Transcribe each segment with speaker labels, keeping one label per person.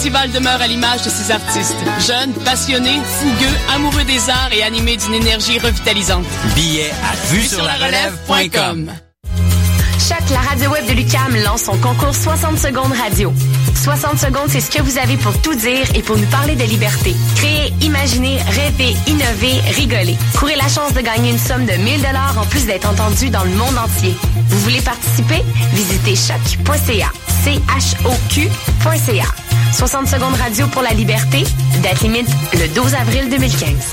Speaker 1: festival demeure à l'image de ses artistes. Jeunes, passionnés, fougueux, amoureux des arts et animés d'une énergie revitalisante.
Speaker 2: Billets à vue sur la relève.com.
Speaker 3: Choc, la radio web de Lucam lance son concours 60 secondes radio. 60 secondes, c'est ce que vous avez pour tout dire et pour nous parler de liberté. Créer, imaginer, rêver, innover, rigoler. Courez la chance de gagner une somme de 1000 dollars en plus d'être entendu dans le monde entier. Vous voulez participer? Visitez choc.ca. C-H-O-Q.ca. 60 secondes radio pour la liberté. Date limite le 12 avril 2015.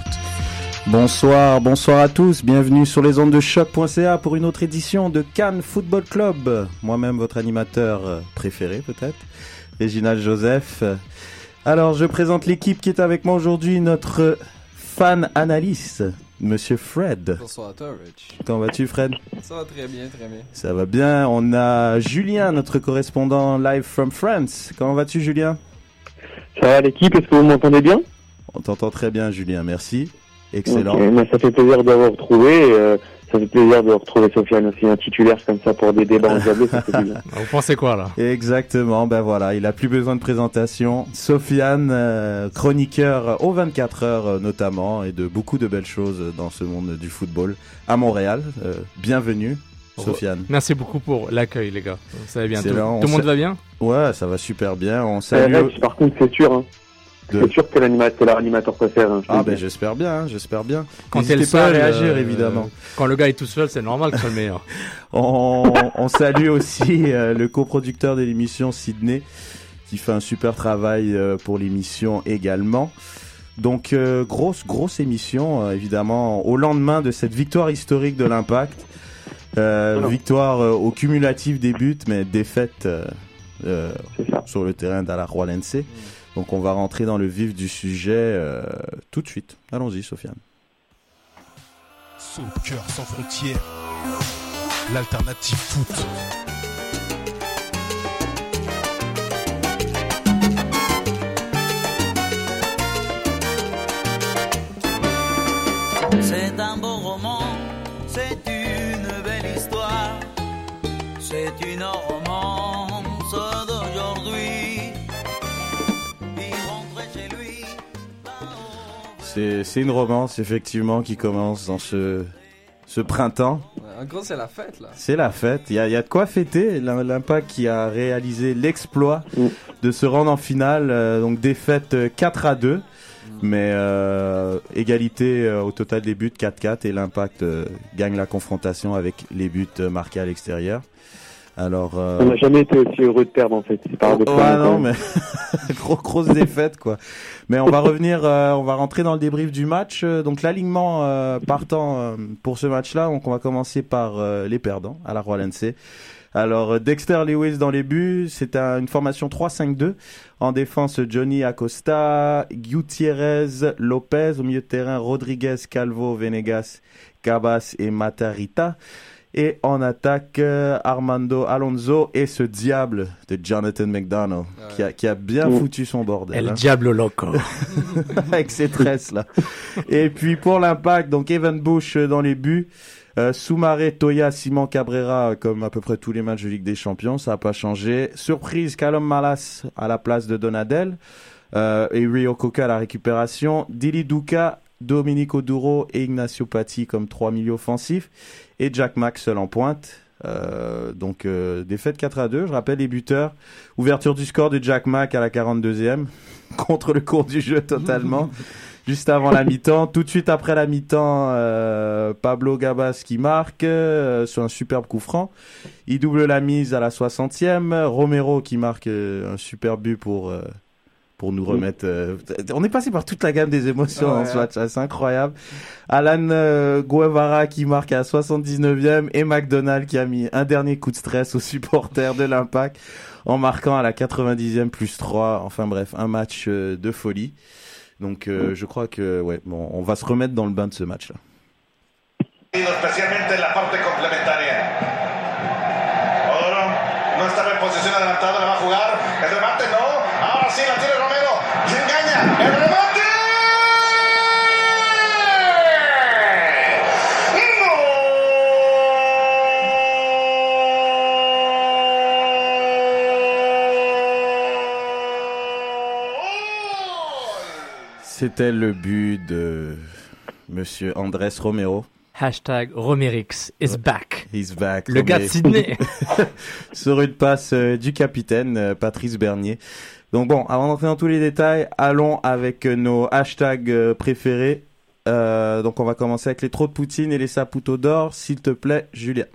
Speaker 4: Bonsoir, bonsoir à tous, bienvenue sur les ondes de choc.ca pour une autre édition de Cannes Football Club. Moi-même votre animateur préféré peut-être, Réginald Joseph. Alors je présente l'équipe qui est avec moi aujourd'hui, notre fan analyste, Monsieur Fred.
Speaker 5: Bonsoir à toi, Rich.
Speaker 4: Comment vas-tu Fred?
Speaker 5: Ça va très bien, très bien.
Speaker 4: Ça va bien, on a Julien, notre correspondant live from France. Comment vas-tu Julien?
Speaker 6: Ça va l'équipe, est-ce que vous m'entendez bien?
Speaker 4: On t'entend très bien Julien, merci. Excellent.
Speaker 6: Mais ça fait plaisir de vous retrouver. euh, ça fait plaisir de retrouver Sofiane aussi, un titulaire comme ça pour des débats endiablés.
Speaker 7: Vous pensez quoi là?
Speaker 4: Exactement, ben voilà, il a plus besoin de présentation. Sofiane, euh, chroniqueur aux 24 heures euh, notamment, et de beaucoup de belles choses dans ce monde du football à Montréal. Euh, bienvenue, Sofiane.
Speaker 7: Merci beaucoup pour l'accueil, les gars. Ça va bien. Tout, le
Speaker 4: On
Speaker 7: monde va bien?
Speaker 4: Ouais, ça va super bien. On salue.
Speaker 6: Par contre, c'est sûr, hein.
Speaker 4: De-
Speaker 6: C'est sûr que l'animateur, c'est leur animateur préféré. Hein,
Speaker 4: Ah ben j'espère bien, hein, j'espère bien.
Speaker 7: Quand t'es le
Speaker 4: N'hésitez pas à
Speaker 7: seul,
Speaker 4: réagir
Speaker 7: euh,
Speaker 4: évidemment.
Speaker 7: Quand le gars est tout seul, c'est normal que ce soit le meilleur.
Speaker 4: On, on salue aussi euh, le coproducteur de l'émission Sydney qui fait un super travail euh, pour l'émission également. Donc euh, grosse grosse émission euh, évidemment au lendemain de cette victoire historique de l'Impact. Euh, victoire euh, au cumulatif des buts mais défaite euh, euh,
Speaker 6: C'est
Speaker 4: sur le terrain d'Alajuelense. Donc on va rentrer dans le vif du sujet euh, tout de suite. Allons-y Sofiane.
Speaker 8: Soccer sans frontières, l'alternative foot.
Speaker 9: C'est un beau roman, c'est une belle histoire, c'est une romance
Speaker 4: C'est c'est une romance effectivement qui commence dans ce ce printemps.
Speaker 5: En gros, c'est la fête, là.
Speaker 4: C'est la fête. Il y a, il y a de quoi fêter. L'Im- L'Impact qui a réalisé l'exploit
Speaker 6: Mm.
Speaker 4: de se rendre en finale. euh, donc défaite euh, 4 à 2. Mais euh, égalité euh, au total des buts 4-4 et l'Impact euh, gagne la confrontation avec les buts euh, marqués à l'extérieur. Alors euh,
Speaker 6: On n'a jamais été aussi heureux de perdre, en fait. Paradoxal.
Speaker 4: Ouais,
Speaker 6: quand
Speaker 4: non, mais gros, grosse défaite, quoi. Mais on va revenir, euh, on va rentrer dans le débrief du match. Euh, Donc l'alignement euh, partant euh, pour ce match-là, donc on va commencer par euh, les perdants à la Royal Alors euh, Dexter Lewis dans les buts, c'est un- une formation 3-5-2. En défense, Johnny Acosta, Gutiérrez, Lopez. Au milieu de terrain, Rodriguez, Calvo, Venegas, Cabas et Matarita. Et en attaque, euh, Armando Alonso et ce diable de Jonathan McDonald qui, a, qui a bien
Speaker 6: Mm.
Speaker 4: foutu son bordel.
Speaker 7: El
Speaker 4: hein,
Speaker 7: Diablo Loco.
Speaker 4: avec ses tresses là. et puis pour l'impact, donc Evan Bush euh, dans les buts. Euh, Soumaré, Toya, Simon Cabrera, comme à peu près tous les matchs de Ligue des Champions, ça n'a pas changé. Surprise, Callum Malas à la place de Donadel. Euh, et Rio Coca à la récupération. Dili Duka Dominique Oduro et Ignacio Patti comme trois milieux offensifs et Jack Mack seul en pointe. Euh, donc euh, défaite 4 à 2. Je rappelle les buteurs. Ouverture du score de Jack Mack à la 42e contre le cours du jeu totalement. Juste avant la mi-temps, tout de suite après la mi-temps, euh, Pablo Gabas qui marque sur un superbe coup franc. Il double la mise à la 60e. Romero qui marque un super but pour pour nous remettre. euh, on est passé par toute la gamme des émotions dans ce
Speaker 5: Ouais.
Speaker 4: match, c'est incroyable. Alan euh, Guevara qui marque à la 79e et McDonald qui a mis un dernier coup de stress aux supporters de l'Impact en marquant à la 90e plus 3. Enfin bref, un match euh, de folie. Donc euh, je crois que ouais, bon, on va se remettre dans le bain de ce match-là.
Speaker 10: especialmente en la
Speaker 4: C'était le but de Monsieur Andrés Romero.
Speaker 7: Hashtag Romerix is back.
Speaker 4: He's back.
Speaker 7: Le gars de Sydney.
Speaker 4: Sur une passe euh, du capitaine euh, Patrice Bernier. Donc bon, avant d'entrer dans tous les détails, allons avec euh, nos hashtags préférés. Euh, donc on va commencer avec les trous de Poutine et les saputos d'or, s'il te plaît, Julien.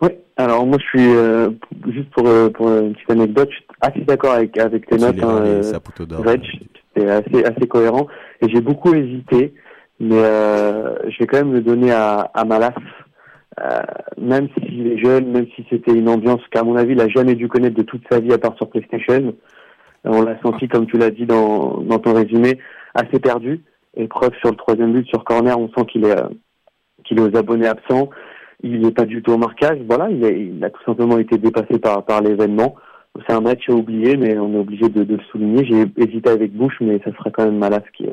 Speaker 6: Oui, alors moi je suis, euh, juste pour, euh, pour une petite anecdote, je suis assez d'accord avec, avec tes notes,
Speaker 4: les
Speaker 6: hein, c'est assez, assez cohérent, et j'ai beaucoup hésité, mais euh, je vais quand même le donner à, à Malas, euh, même s'il est jeune, même si c'était une ambiance qu'à mon avis il a jamais dû connaître de toute sa vie à part sur PlayStation, on l'a senti, comme tu l'as dit dans, dans ton résumé, assez perdu, et preuve sur le troisième but sur corner, on sent qu'il est, euh, qu'il est aux abonnés absents, il n'est pas du tout au marquage. Voilà, il a, il a tout simplement été dépassé par, par l'événement. C'est un match à oublier, mais on est obligé de, de le souligner. J'ai hésité avec Bush, mais ça sera quand même Malas qui,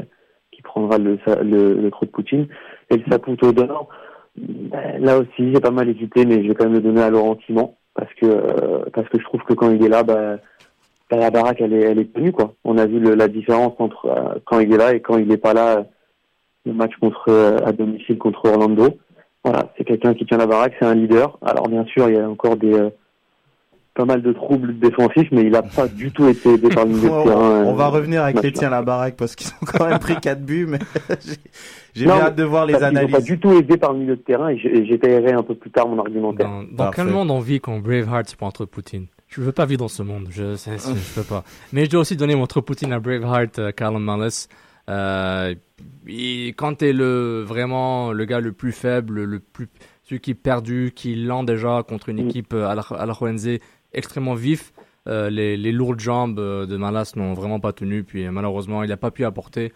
Speaker 6: qui prendra le, le, le trou de Poutine. Et le Saputo d'or, là aussi, j'ai pas mal hésité, mais je vais quand même le donner à Laurent Simon, parce que, euh, parce que je trouve que quand il est là, ben, ben, la baraque, elle est, elle est tenue, quoi. On a vu la différence entre euh, quand il est là et quand il n'est pas là, le match contre, euh, à domicile contre Orlando. Voilà, c'est quelqu'un qui tient la baraque, c'est un leader. Alors bien sûr, il y a encore des pas mal de troubles défensifs, mais il n'a pas du tout été aidé par le milieu de
Speaker 4: on,
Speaker 6: terrain.
Speaker 4: on
Speaker 6: euh,
Speaker 4: va revenir avec les tiens la baraque parce qu'ils ont quand même pris 4 buts, mais j'ai- bien hâte de voir les analyses.
Speaker 6: pas du tout aidé par le milieu de terrain et j'étayerai un peu plus tard mon argumentaire.
Speaker 7: Dans, quel monde on vit quand Braveheart se prend entre Poutine? Je veux pas vivre dans ce monde, je, c'est- je peux pas. Mais je dois aussi donner mon entre Poutine à Braveheart, euh, Callum Mullis. Euh, il- quand t'es le vraiment le gars le plus faible, le plus celui qui est perdu, qui est lent déjà contre une
Speaker 6: Mm.
Speaker 7: équipe euh, à la, à la extrêmement vif, euh, les, les lourdes jambes euh, de Malas n'ont vraiment pas tenu. Puis euh, malheureusement, il n'a pas pu apporter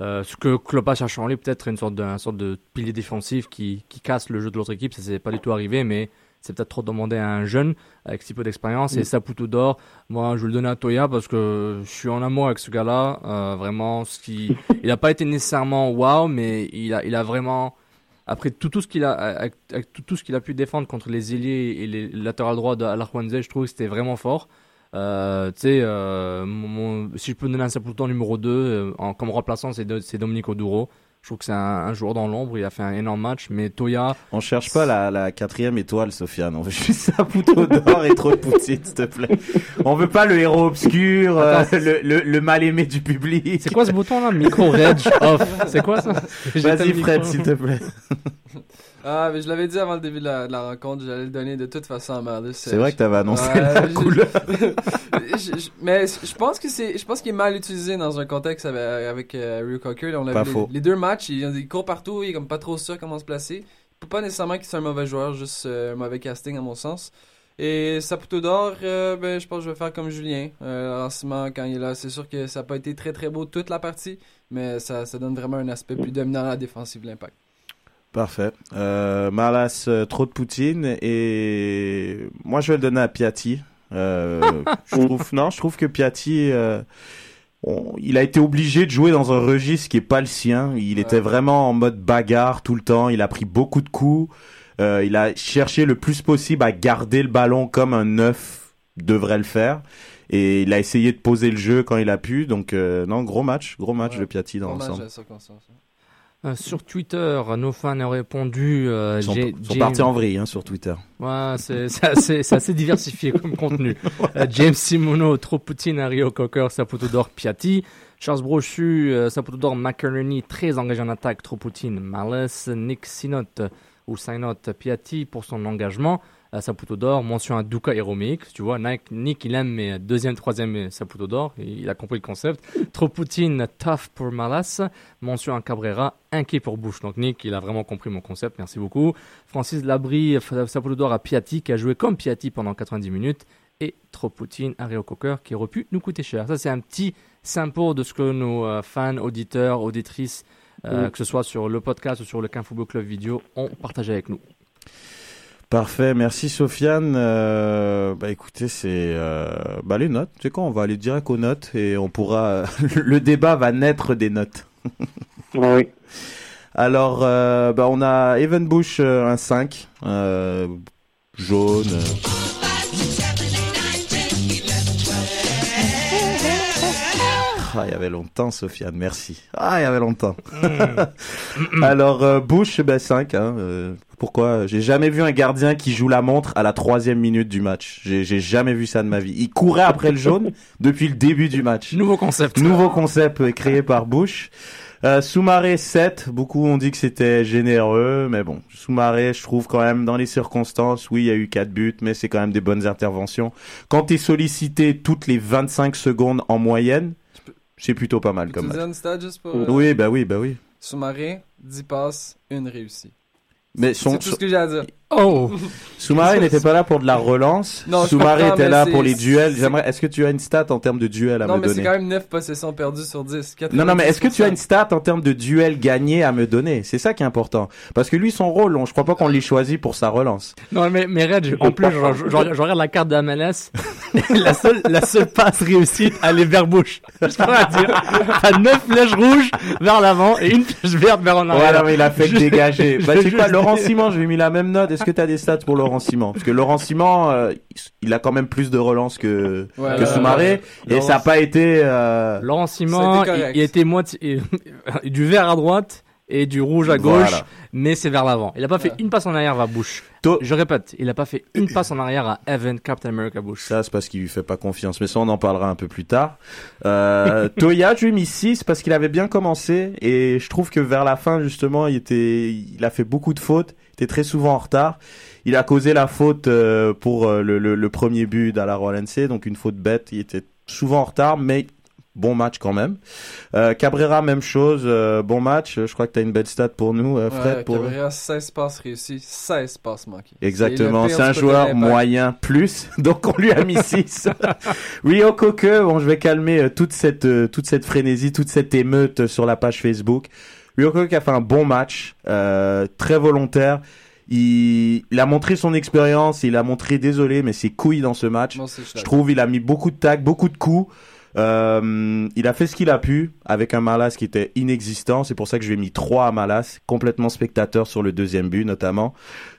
Speaker 7: euh, ce que Klopp a cherché en lui, peut-être une sorte de, une sorte de pilier défensif qui, qui casse le jeu de l'autre équipe. Ça s'est pas du tout arrivé, mais c'est peut-être trop demandé à un jeune avec si peu d'expérience. Et
Speaker 6: Mm.
Speaker 7: Saputo d'or, moi je vais le donner à Toya parce que je suis en amour avec ce gars-là. Euh, vraiment, ce qui, il n'a pas été nécessairement wow, mais il a, il a vraiment après tout, tout ce qu'il a tout, ce qu'il a pu défendre contre les ailiers et les latérales droits de Alajuanze, je trouve que c'était vraiment fort. Euh, tu sais, euh, si je peux donner un Saputo numéro 2 euh, en, comme remplaçant, c'est Dominique Oduro. Je trouve que c'est un, un joueur dans l'ombre, il a fait un énorme match, mais Toya,
Speaker 4: On cherche pas la, la quatrième étoile, Sofiane. On veut juste Saputo d'or et trop de Poutine, s'il te plaît. On veut pas le héros obscur, euh, le, le, le mal aimé du public.
Speaker 7: c'est quoi ce bouton là? Micro Reg off, c'est quoi ça?
Speaker 4: Vas-y, Fred, s'il te plaît.
Speaker 5: Ah, mais je l'avais dit avant le début de la, de la rencontre, j'allais le donner de toute façon à Marlus.
Speaker 4: C'est vrai que t'avais annoncé
Speaker 5: Ouais,
Speaker 4: la couleur.
Speaker 5: je- je- mais je pense que c'est, je pense qu'il est mal utilisé dans un contexte avec, avec euh, Ryu Cocker. On
Speaker 4: Pas
Speaker 5: vu,
Speaker 4: faux.
Speaker 5: Les, les deux matchs, il, il court partout, il est comme pas trop sûr comment se placer. Pas nécessairement qu'il soit un mauvais joueur, juste euh, un mauvais casting à mon sens. Et Saputo d'or, euh, ben, je pense que je vais faire comme Julien. Euh, lancement, quand il est là, c'est sûr que ça n'a pas été très très beau toute la partie, mais ça, ça donne vraiment un aspect plus dominant à la défensive de l'impact.
Speaker 4: Parfait. Euh, Malas, euh, trop de Poutine et moi je vais le donner à Piatti. Euh, je trouve non, je trouve que Piatti, euh, on- il a été obligé de jouer dans un registre qui est pas le sien. Il était vraiment en mode bagarre tout le temps. Il a pris beaucoup de coups. Il a cherché le plus possible à garder le ballon comme un neuf devrait le faire. Et il a essayé de poser le jeu quand il a pu. Donc non, gros match, gros match
Speaker 5: Ouais.
Speaker 4: de Piatti dans l'ensemble.
Speaker 7: Euh, sur Twitter, nos fans ont répondu. euh,
Speaker 4: Ils sont, partis en vrille hein, sur Twitter.
Speaker 7: Ouais, c'est assez, diversifié comme contenu. Euh, James Simono, trop Poutine, Rio Cocker, Saputo d'or, Piatti. Charles Brochu, euh, Saputo d'or, très engagé en attaque, trop Poutine, Malice, Nick Sinot ou Sinot, Piatti pour son engagement. Euh, Saputo d'or, mention à Duka et Romeik. Tu vois, Nick, Nick, il aime mais deuxième, troisième Saputo d'or. Il a compris le concept. Trop Poutine, tough pour Malas. Mention à Cabrera, inquiet pour Bush. Donc Nick, il a vraiment compris mon concept. Merci beaucoup. Francis Labrie, F- Saputo d'or à Piatti, qui a joué comme Piatti pendant 90 minutes. Et trop Poutine, à Rio Cocker, qui aurait pu nous coûter cher. Ça, c'est un petit sample de ce que nos euh, fans, auditeurs, auditrices, euh, que ce soit sur le podcast ou sur le Quin Football Club vidéo, ont partagé avec nous.
Speaker 4: Parfait, merci Sofiane. Euh, bah écoutez, c'est euh, bah les notes. Tu sais quoi, on va aller direct aux notes et on pourra. le débat va naître des notes.
Speaker 6: Oui.
Speaker 4: Alors, euh, bah on a Evan Bush euh, un 5, euh, jaune. Ah, il y avait longtemps, Sofiane, merci. Ah, il y avait longtemps. Alors, euh, Bush, ben 5. Hein, euh, pourquoi? J'ai jamais vu un gardien qui joue la montre à la troisième minute du match. J'ai j'ai jamais vu ça de ma vie. Il courait après le jaune depuis le début du match.
Speaker 7: Nouveau concept.
Speaker 4: Nouveau concept euh, créé par Bush. Euh, Soumaré 7, beaucoup ont dit que c'était généreux, mais bon, Soumaré, je trouve quand même dans les circonstances, oui, il y a eu 4 buts, mais c'est quand même des bonnes interventions. Quand tu es sollicité toutes les 25 secondes en moyenne, c'est plutôt pas mal comme match.
Speaker 5: un stade juste pour. euh,
Speaker 4: Oui, bah oui, bah oui.
Speaker 5: Sous-marin, 10 passes, une réussie.
Speaker 4: Mais son,
Speaker 5: tout ce que j'ai à dire.
Speaker 7: Oh
Speaker 4: Soumaré n'était pas là pour de la relance.
Speaker 5: Non,
Speaker 4: Soumaré était là pour les duels. J'aimerais, est-ce que tu as une stat en termes de duels à
Speaker 5: Non,
Speaker 4: me
Speaker 5: mais c'est
Speaker 4: donner?
Speaker 5: quand même 9 possessions perdues sur 10.
Speaker 4: Non, non, mais est-ce que tu as une stat en termes de duels gagnés à me donner? C'est ça qui est important. Parce que lui, son rôle, on, je crois pas qu'on l'ait choisi pour sa relance.
Speaker 7: Non, mais, mais Red, en plus, je, je- je- je regarde la carte de MLS. la seule, la seule passe réussite, elle est vers Bush. Je à dire. T'as neuf flèches rouges vers l'avant et une flèche verte vers en arrière.
Speaker 4: Ouais, non, mais il a fait dégager. Bah,
Speaker 7: je-
Speaker 4: tu sais quoi, Laurent Simon, je lui ai mis la même note. Est-ce que tu as des stats pour Laurent Simon? Parce que Laurent Simon, euh, il a quand même plus de relance que,
Speaker 7: Ouais,
Speaker 4: que Soumaré. Et
Speaker 7: Laurent-
Speaker 4: ça n'a pas été... Euh...
Speaker 7: Laurent Simon,
Speaker 4: été
Speaker 7: il, il était moitié, du vert à droite et du rouge à gauche,
Speaker 4: Voilà.
Speaker 7: mais c'est vers l'avant. Il a pas fait une passe en arrière vers Bush. Je répète, il a pas fait une passe en arrière à Evan Captain America Bush.
Speaker 4: Ça, c'est parce qu'il lui fait pas confiance. Mais ça, on en parlera un peu plus tard. Euh, Toya, je lui ai mis 6 parce qu'il avait bien commencé. Et je trouve que vers la fin, justement, il était, il a fait beaucoup de fautes. Était très souvent en retard. Il a causé la faute euh, pour euh, le, le, le premier but à la Royal NC. Donc une faute bête. Il était souvent en retard, mais bon match quand même. Euh, Cabrera, même chose. euh, bon match. Je crois que tu as une belle stat pour nous, euh, Fred.
Speaker 5: Ouais,
Speaker 4: pour...
Speaker 5: Cabrera, 16 passes réussies, 16 passes manquées.
Speaker 4: Exactement, c'est un joueur moyen plus, donc on lui a mis 6. Rio Koke, bon je vais calmer toute cette toute cette frénésie, toute cette émeute sur la page Facebook. Koke a fait un bon match, euh, très volontaire. Il, il a montré son expérience, il a montré, désolé, mais ses couilles dans ce match.
Speaker 5: Je
Speaker 4: trouve il a mis beaucoup de tacs, beaucoup de coups. Euh, il a fait ce qu'il a pu avec un Malas qui était inexistant. C'est pour ça que je lui ai mis 3 à Malas, complètement spectateur sur le deuxième but notamment.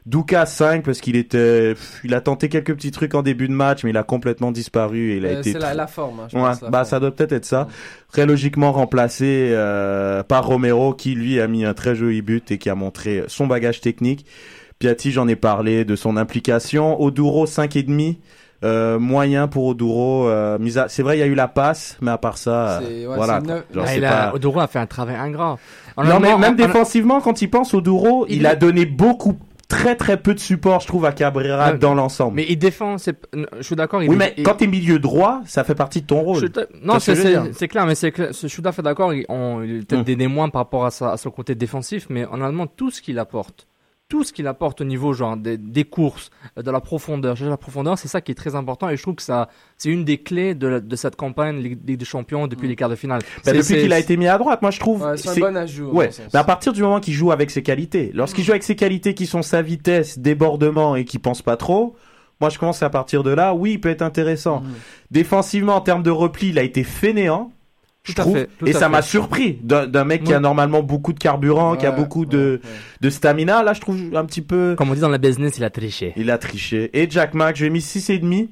Speaker 4: Douka 5 parce qu'il était, il a tenté quelques petits trucs en début de match, mais il a complètement disparu et il a
Speaker 5: Euh,
Speaker 4: été.
Speaker 5: c'est la- la forme, hein, je
Speaker 4: Ouais,
Speaker 5: pense, la
Speaker 4: bah
Speaker 5: forme.
Speaker 4: ça doit peut-être être ça. Très logiquement remplacé euh, par Romero qui lui a mis un très joli but et qui a montré son bagage technique. Piatti, j'en ai parlé de son implication. Oduro 5 et demi. Euh, moyen pour Oduro. Euh, mise à- C'est vrai, il y a eu la passe, mais à part ça, euh,
Speaker 5: ouais,
Speaker 4: voilà.
Speaker 5: neuf-
Speaker 4: Genre,
Speaker 7: Ah,
Speaker 4: pas-
Speaker 7: Oduro a fait un travail ingrat.
Speaker 4: Non, mais même
Speaker 7: en-
Speaker 4: défensivement, quand il pense Oduro, il,
Speaker 7: Il
Speaker 4: a donné beaucoup, très très peu de support, je trouve, à Cabrera dans l'ensemble.
Speaker 7: Mais il défend, c'est- je suis d'accord. il-
Speaker 4: oui, mais
Speaker 7: il-
Speaker 4: quand t'es milieu droit, ça fait partie de ton rôle.
Speaker 7: Non,
Speaker 4: ce
Speaker 7: c'est c'est clair, mais c'est clair. Je suis d'accord. Il, on- il est peut-être
Speaker 4: Hum.
Speaker 7: des, des moins par rapport à, sa, à son côté défensif, mais en allemand, tout ce qu'il apporte, tout ce qu'il apporte au niveau genre des, des courses, euh, de la profondeur, chercher la profondeur, c'est ça qui est très important. Et je trouve que ça, c'est une des clés de, la- de cette campagne Ligue, des Champions depuis les quarts de finale.
Speaker 4: Bah, depuis qu'il a été mis à droite, moi je trouve.
Speaker 5: Ouais, c'est un bon ajout,
Speaker 4: Ouais. Mais à partir du moment qu'il joue avec ses qualités, lorsqu'il joue avec ses qualités qui sont sa vitesse, débordement et qui pense pas trop, moi je commence à partir de là. Oui, il peut être intéressant.
Speaker 5: Mhm.
Speaker 4: Défensivement, en termes de repli, il a été fainéant. Je
Speaker 7: à
Speaker 4: trouve,
Speaker 7: fait, tout
Speaker 4: et
Speaker 7: à
Speaker 4: ça m'a surpris d'un mec qui a normalement beaucoup de carburant, qui a
Speaker 5: Ouais,
Speaker 4: beaucoup de, de stamina. Là, je trouve un petit peu.
Speaker 7: Comme on dit dans la business, il a triché.
Speaker 4: Il a triché. Et Jack Mack, je lui ai mis 6,5.
Speaker 5: Bon match,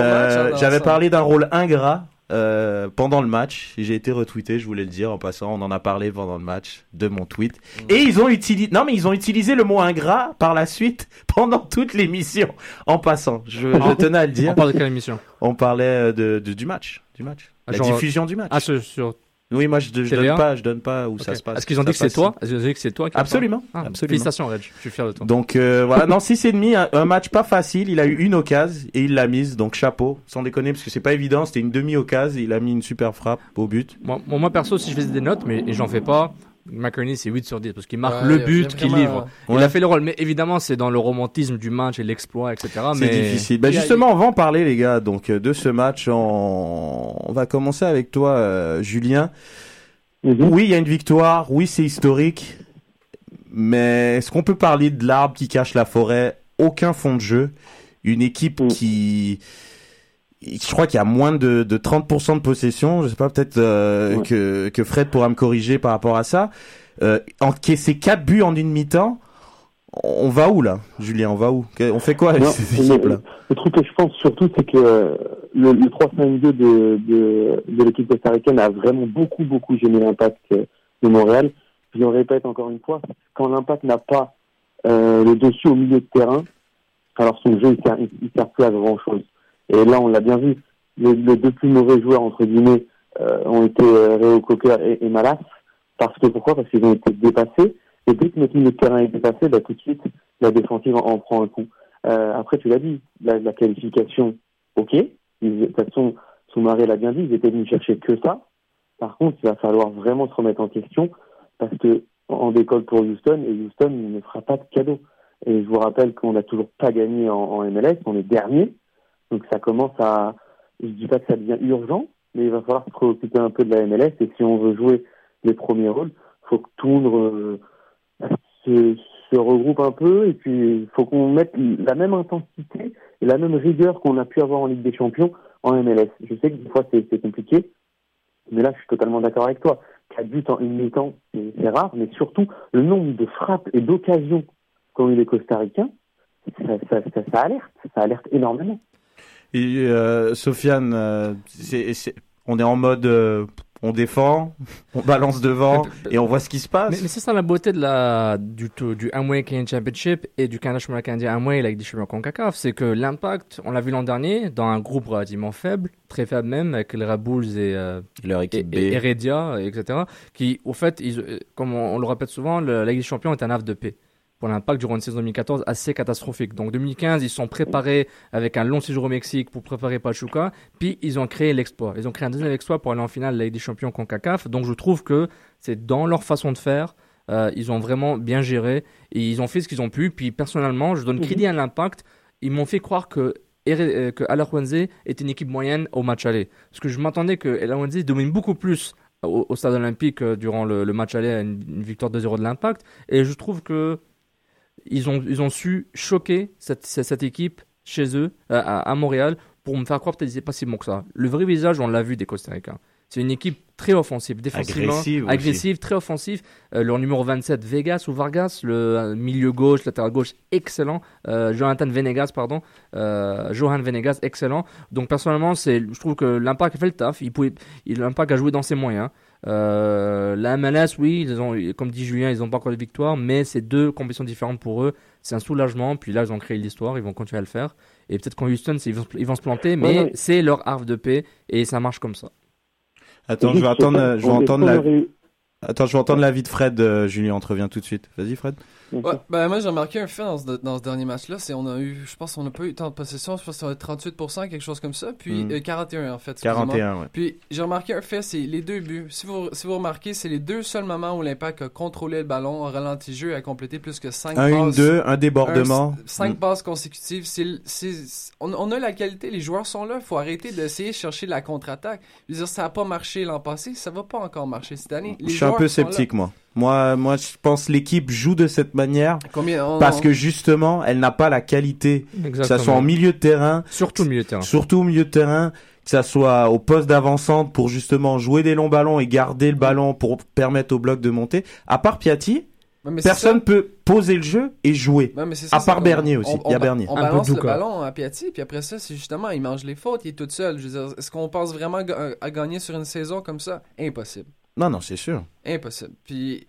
Speaker 5: hein,
Speaker 4: Euh, J'avais parlé d'un rôle ingrat. Euh, pendant le match. J'ai été retweeté, je voulais le dire en passant. On en a parlé pendant le match de mon tweet. Et ils ont utilisé, non mais ils ont utilisé le mot ingrat par la suite pendant toute l'émission. En passant, je, je tenais à le dire.
Speaker 7: On parle de quelle émission?
Speaker 4: On parlait euh, de, de- du match, du match. La
Speaker 7: genre-
Speaker 4: diffusion du match.
Speaker 7: Ah, sur, sur
Speaker 4: Oui, moi je, donne pas, je donne pas où ça se passe.
Speaker 7: Est-ce qu'ils ont dit que c'est toi? Est-ce qu'ils ont dit que c'est toi qui en
Speaker 4: Absolument,
Speaker 7: Ah,
Speaker 4: absolument.
Speaker 7: Félicitations, Reg. Je suis fier de toi.
Speaker 4: Donc euh, voilà, non, 6,5, un, un match pas facile. Il a eu une occasion et il l'a mise, donc chapeau, sans déconner, parce que c'est pas évident. C'était une demi-occasion, il a mis une super frappe au but.
Speaker 7: Moi, moi, perso, si je faisais des notes, mais et j'en fais pas, McCartney c'est 8 sur 10 parce qu'il marque
Speaker 5: Ouais,
Speaker 7: le
Speaker 5: il il
Speaker 7: but qu'il livre. Il
Speaker 4: Ouais.
Speaker 7: a fait le rôle, mais évidemment c'est dans le romantisme du match et l'exploit, etc.
Speaker 4: C'est
Speaker 7: mais...
Speaker 4: difficile. Bah
Speaker 7: Il
Speaker 4: justement, on va en parler, les gars. Donc euh, de ce match, on, on va commencer avec toi, euh, Julien. Oui, il y a une victoire. Oui, c'est historique. Mais est-ce qu'on peut parler de l'arbre qui cache la forêt? Aucun fond de jeu. Une équipe qui, je crois qu'il y a moins de, de 30% de possession. Je sais pas, peut-être euh, que, que Fred pourra me corriger par rapport à ça. Euh, encaisser quatre buts en une mi-temps. On va où là, Julien On va où? On fait quoi avec
Speaker 6: Non,
Speaker 4: ces
Speaker 6: le-
Speaker 4: équipes là
Speaker 6: Le truc que je pense surtout, c'est que euh, le, le 3-5-2 de, de, de l'équipe costaricaine a vraiment beaucoup, beaucoup gêné l'impact euh, de Montréal. Je le répète encore une fois, quand l'impact n'a pas euh, le dessus au milieu de terrain, alors son jeu, il sert, il, il sert plus à grand chose. Et là, on l'a bien vu, les, deux plus mauvais joueurs, entre guillemets, euh, ont été euh, Réo Cocker et, et Malas. Parce que pourquoi? Parce qu'ils ont été dépassés. Et dès que notre milieu de terrain est dépassé, bah, tout de suite, la défensive en, en prend un coup. Euh, après, tu l'as dit, la, la qualification, ok. Ils- De toute façon, Soumaré l'a bien dit, ils étaient venus chercher que ça. Par contre, il va falloir vraiment se remettre en question parce que on décolle pour Houston et Houston ne fera pas de cadeau. Et je vous rappelle qu'on n'a toujours pas gagné en, en MLS, on est dernier. Donc ça commence à, je dis pas que ça devient urgent, mais il va falloir se préoccuper un peu de la MLS et si on veut jouer les premiers rôles, faut que tout le monde euh, se, regroupe un peu et puis faut qu'on mette la même intensité et la même rigueur qu'on a pu avoir en Ligue des Champions en MLS. Je sais que des fois c'est compliqué, mais là je suis totalement d'accord avec toi. Quatre buts en une mi-temps, c'est rare, mais surtout le nombre de frappes et d'occasions qu'ont eu les Costaricains, ça, ça alerte, ça alerte énormément.
Speaker 4: Et euh, Sofiane, euh, c'est- c'est- on est en mode, euh, on défend, on balance devant et on voit ce qui se passe.
Speaker 7: Mais, mais c'est ça la beauté de la, du, du Amway Canadian Championship et du Canada Championnat canadien Amway avec des champions CONCACAF. C'est que l'impact, on l'a vu l'an dernier, dans un groupe relativement faible, très faible même, avec les Red Bulls et, euh,
Speaker 4: Leur équipe
Speaker 7: et-. Heredia, etc. Qui, au fait, ils, euh, comme on, on le répète souvent, le- la Ligue des Champions est un havre de paix. Pour l'impact durant une saison 2014 assez catastrophique. Donc 2015, ils sont préparés avec un long séjour au Mexique pour préparer Pachuca, puis ils ont créé l'exploit. Ils ont créé un deuxième exploit pour aller en finale de la Ligue des Champions CONCACAF. Donc je trouve que c'est dans leur façon de faire. Euh, ils ont vraiment bien géré et ils ont fait ce qu'ils ont pu. Puis personnellement, je donne crédit à l'impact. Ils m'ont fait croire que euh, que Alajuelense est une équipe moyenne au match aller. Parce que je m'attendais que Alajuelense domine beaucoup plus au, au stade olympique euh, durant le, le match aller à une, une victoire 2-0 de l'impact. Et je trouve que ils ont, ils ont su choquer cette, cette, équipe chez eux, à, à Montréal, pour me faire croire que c'est pas si bon que ça. Le vrai visage, on l'a vu des Costa Ricains. C'est une équipe très offensive, défensivement,
Speaker 4: Agressive
Speaker 7: très offensive. Euh, leur numéro 27, Vegas ou Vargas, le euh, milieu gauche, latéral gauche, excellent. Euh, Jonathan Venegas, pardon, euh, Johan Venegas, excellent. Donc personnellement, c'est, je trouve que l'impact a fait le taf. Il pouvait, il, l'impact a joué dans ses moyens. Euh, la MLS, oui, ils ont, comme dit Julien, ils n'ont pas encore de victoire, mais c'est deux compétitions différentes pour eux. C'est un soulagement. Puis là, ils ont créé l'histoire, ils vont continuer à le faire. Et peut-être qu'en Houston, ils vont, se- ils vont se planter, mais
Speaker 6: Ouais, ouais.
Speaker 7: c'est leur havre de paix et ça marche comme ça.
Speaker 4: Attends, je vais attendre, je entendre la.
Speaker 6: première-
Speaker 4: Attends, je vais entendre l'avis de Fred. euh, Julien, on te revient tout de suite. Vas-y, Fred.
Speaker 5: Ouais, ben moi j'ai remarqué un fait dans ce, dans ce dernier match-là, c'est on a eu, je pense qu'on n'a pas eu tant de possession, je pense qu'on a 38%, quelque chose comme ça, puis
Speaker 4: Mm.
Speaker 5: euh, 41 en fait. excusez-moi.
Speaker 4: 41, ouais.
Speaker 5: Puis j'ai remarqué un fait, c'est les deux buts. Si vous, si vous remarquez, c'est les deux seuls moments où l'Impact a contrôlé le ballon, a ralenti le jeu et a complété plus que 5
Speaker 4: Un,
Speaker 5: passes.
Speaker 4: une, deux, un débordement.
Speaker 5: 5
Speaker 4: Mm.
Speaker 5: passes consécutives. C'est, c'est, on, on a la qualité, les joueurs sont là. faut arrêter d'essayer de chercher la contre-attaque. Je veux dire, ça n'a pas marché l'an passé, ça va pas encore marcher cette année. Les
Speaker 4: Je suis un peu sceptique, moi. Moi, moi, je pense que l'équipe joue de cette manière
Speaker 5: Combien
Speaker 4: parce que justement, elle n'a pas la qualité, que ça soit en milieu de terrain,
Speaker 7: Surtout au milieu de terrain.
Speaker 4: surtout au milieu de terrain, que ça soit au poste d'avancante pour justement jouer des longs ballons et garder le ballon pour permettre au bloc de monter. À part Piatti,
Speaker 5: Ouais, mais
Speaker 4: Personne peut poser le jeu et jouer.
Speaker 5: Ouais, mais c'est ça,
Speaker 4: à part Bernier aussi.
Speaker 5: on-
Speaker 4: Il y a Bernier.
Speaker 5: On balance le ballon à Piatti, puis après ça, c'est justement, il mange les fautes, il est tout seul. Je veux dire, est-ce qu'on pense vraiment à gagner sur une saison comme ça? Impossible.
Speaker 4: Non, non, c'est sûr.
Speaker 5: Impossible. Puis,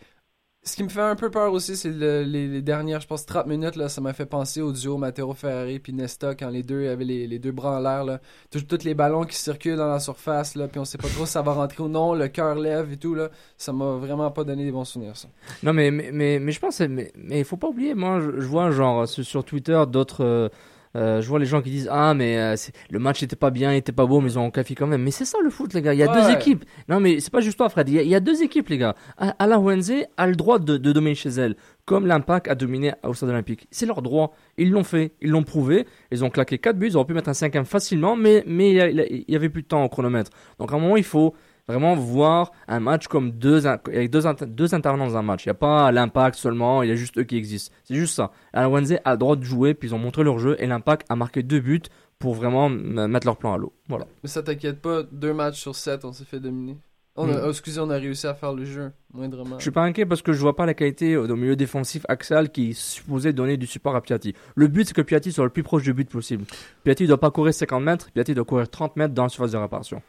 Speaker 5: ce qui me fait un peu peur aussi, c'est le- les, les dernières, je pense, 30 minutes, là, ça m'a fait penser au duo Matteo Ferrari puis Nesta, quand les deux avaient les, les deux bras en l'air, là. Tous tous les ballons qui circulent dans la surface, là, puis on sait pas trop si ça va rentrer ou non, le cœur lève et tout, là. Ça m'a vraiment pas donné des bons souvenirs, ça.
Speaker 7: Non, mais, mais, mais, mais je pense, mais, il faut pas oublier, moi, je, je vois, genre, sur, sur Twitter, d'autres. euh, euh, je vois les gens qui disent Ah, mais euh, le match était pas bien, il était pas beau, mais ils ont café quand même. Mais c'est ça le foot, les gars. Il y a deux
Speaker 5: Ouais.
Speaker 7: équipes. Non, mais c'est pas juste toi, Fred. Il y a, il y a deux équipes, les gars. A- Alaouense a le droit de, de dominer chez elle, comme l'Impact a dominé au Stade Olympique. C'est leur droit. Ils l'ont fait, ils l'ont prouvé. Ils ont claqué 4 buts, ils auraient pu mettre un cinquième facilement, mais mais il y, a- il y avait plus de temps au chronomètre. Donc à un moment, il faut vraiment voir un match comme deux, avec deux, deux intervenants dans un match. Il n'y a pas l'impact seulement, il y a juste eux qui existent. C'est juste ça. Alaouense a le droit de jouer, puis ils ont montré leur jeu, et l'impact a marqué deux buts pour vraiment mettre leur plan à l'eau. Voilà.
Speaker 5: Mais ça t'inquiète pas, deux matchs sur sept, on s'est fait dominer. On a,
Speaker 7: Mm.
Speaker 5: oh, excusez, on a réussi à faire le jeu, moindrement.
Speaker 7: Je suis pas inquiet parce que je vois pas la qualité au au milieu défensif axial qui supposé donner du support à Piatti. Le but, c'est que Piatti soit le plus proche du but possible. Piatti doit pas courir 50 mètres, Piatti doit courir 30 mètres dans la surface de réparation.